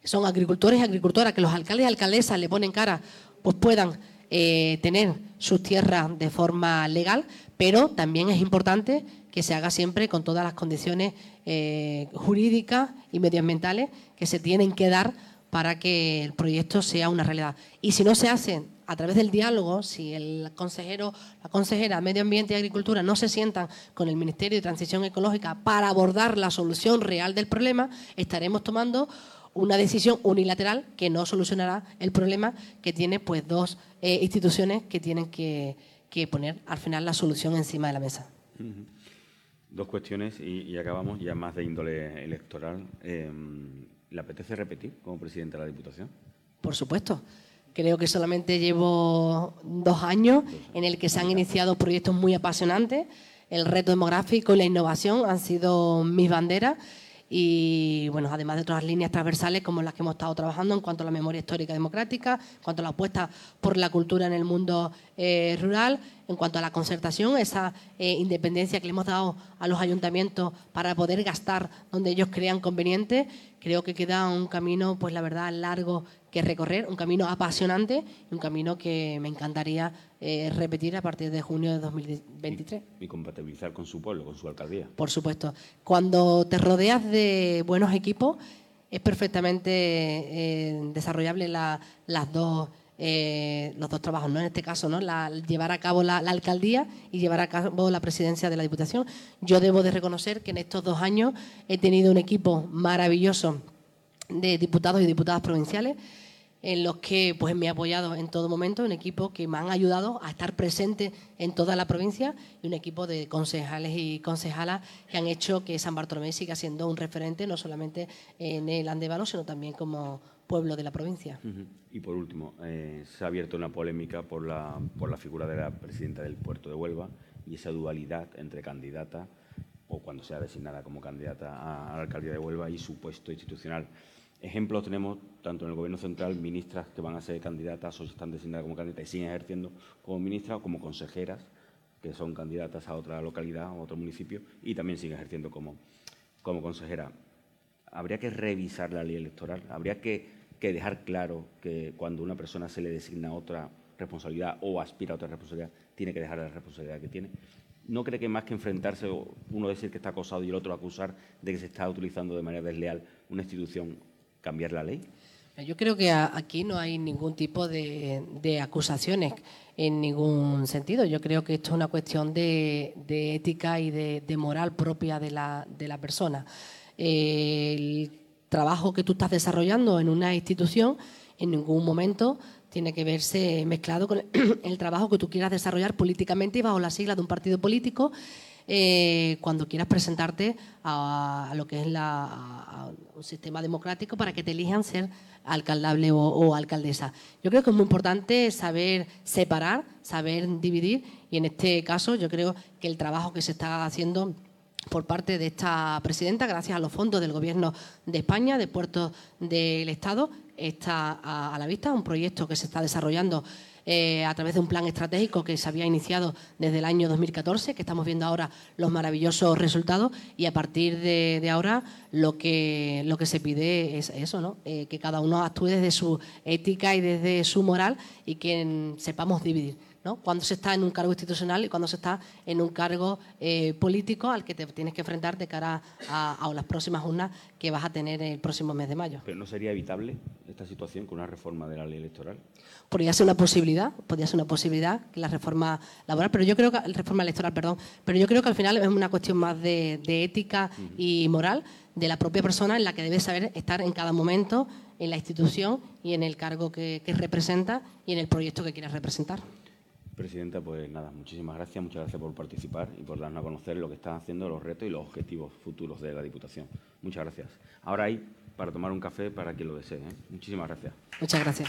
que son agricultores y agricultoras, que los alcaldes y alcaldesas le ponen cara, pues puedan eh, tener sus tierras de forma legal, pero también es importante que se haga siempre con todas las condiciones eh, jurídicas y medioambientales que se tienen que dar para que el proyecto sea una realidad. Y si no se hace a través del diálogo, si el consejero, la consejera Medio Ambiente y Agricultura no se sientan con el Ministerio de Transición Ecológica para abordar la solución real del problema, estaremos tomando una decisión unilateral que no solucionará el problema que tiene pues dos eh, instituciones que tienen que, poner al final la solución encima de la mesa. Dos cuestiones y, acabamos ya más de índole electoral. Eh, ¿Le apetece repetir como presidente de la Diputación? Por supuesto. Creo que solamente llevo dos años en el que se han iniciado proyectos muy apasionantes. El reto demográfico y la innovación han sido mis banderas y bueno, además de otras líneas transversales como las que hemos estado trabajando en cuanto a la memoria histórica democrática, en cuanto a la apuesta por la cultura en el mundo eh, rural, en cuanto a la concertación, esa eh, independencia que le hemos dado a los ayuntamientos para poder gastar donde ellos crean conveniente, creo que queda un camino, pues la verdad, largo que recorrer, un camino apasionante y un camino que me encantaría eh, repetir a partir de junio de 2023. Y, compatibilizar con su pueblo, con su alcaldía. Por supuesto. Cuando te rodeas de buenos equipos, es perfectamente eh, desarrollable las dos, eh, los dos trabajos, ¿no? En este caso, ¿no? llevar a cabo la, alcaldía y llevar a cabo la presidencia de la Diputación. Yo debo de reconocer que en estos dos años he tenido un equipo maravilloso de diputados y diputadas provinciales en los que pues, me he apoyado en todo momento, un equipo que me han ayudado a estar presente en toda la provincia y un equipo de concejales y concejalas que han hecho que San Bartolomé siga siendo un referente no solamente en el Andevalo, sino también como pueblo de la provincia. Y por último, eh, se ha abierto una polémica por la, por la figura de la presidenta del puerto de Huelva y esa dualidad entre candidata o cuando sea designada como candidata a la alcaldía de Huelva y su puesto institucional. Ejemplos tenemos tanto en el Gobierno central, ministras que van a ser candidatas o están designadas como candidatas y siguen ejerciendo como ministras o como consejeras que son candidatas a otra localidad o otro municipio y también siguen ejerciendo como, como consejera. Habría que revisar la ley electoral, habría que, que dejar claro que cuando una persona se le designa otra responsabilidad o aspira a otra responsabilidad, tiene que dejar la responsabilidad que tiene. ¿No cree que más que enfrentarse, uno decir que está acosado y el otro acusar de que se está utilizando de manera desleal una institución cambiar la ley? Yo creo que aquí no hay ningún tipo de, acusaciones en ningún sentido. Yo creo que esto es una cuestión de, ética y de, moral propia de la, persona. El trabajo que tú estás desarrollando en una institución en ningún momento tiene que verse mezclado con el trabajo que tú quieras desarrollar políticamente y bajo la sigla de un partido político eh, cuando quieras presentarte a, lo que es un sistema democrático para que te elijan ser alcaldable o, alcaldesa. Yo creo que es muy importante saber separar, saber dividir y en este caso yo creo que el trabajo que se está haciendo por parte de esta presidenta, gracias a los fondos del Gobierno de España, de Puertos del Estado, está a la vista, un proyecto que se está desarrollando eh, a través de un plan estratégico que se había iniciado desde el año 2014, que estamos viendo ahora los maravillosos resultados y a partir de, ahora lo que, se pide es eso, ¿no? Eh, que cada uno actúe desde su ética y desde su moral y que sepamos dividir. ¿No? cuando se está en un cargo institucional y cuando se está en un cargo eh, político al que te tienes que enfrentar de cara a, las próximas urnas que vas a tener el próximo mes de mayo. ¿Pero no sería evitable esta situación con una reforma de la ley electoral? Podría ser una posibilidad, podría ser una posibilidad que la reforma laboral, pero yo creo que la reforma electoral, perdón, pero yo creo que al final es una cuestión más de, ética y moral de la propia persona en la que debe saber estar en cada momento en la institución y en el cargo que, que representa y en el proyecto que quiera representar. Presidenta, pues nada, muchísimas gracias, muchas gracias por participar y por darnos a conocer lo que están haciendo, los retos y los objetivos futuros de la Diputación. Muchas gracias. Ahora hay para tomar un café para quien lo desee. ¿eh? Muchísimas gracias. Muchas gracias.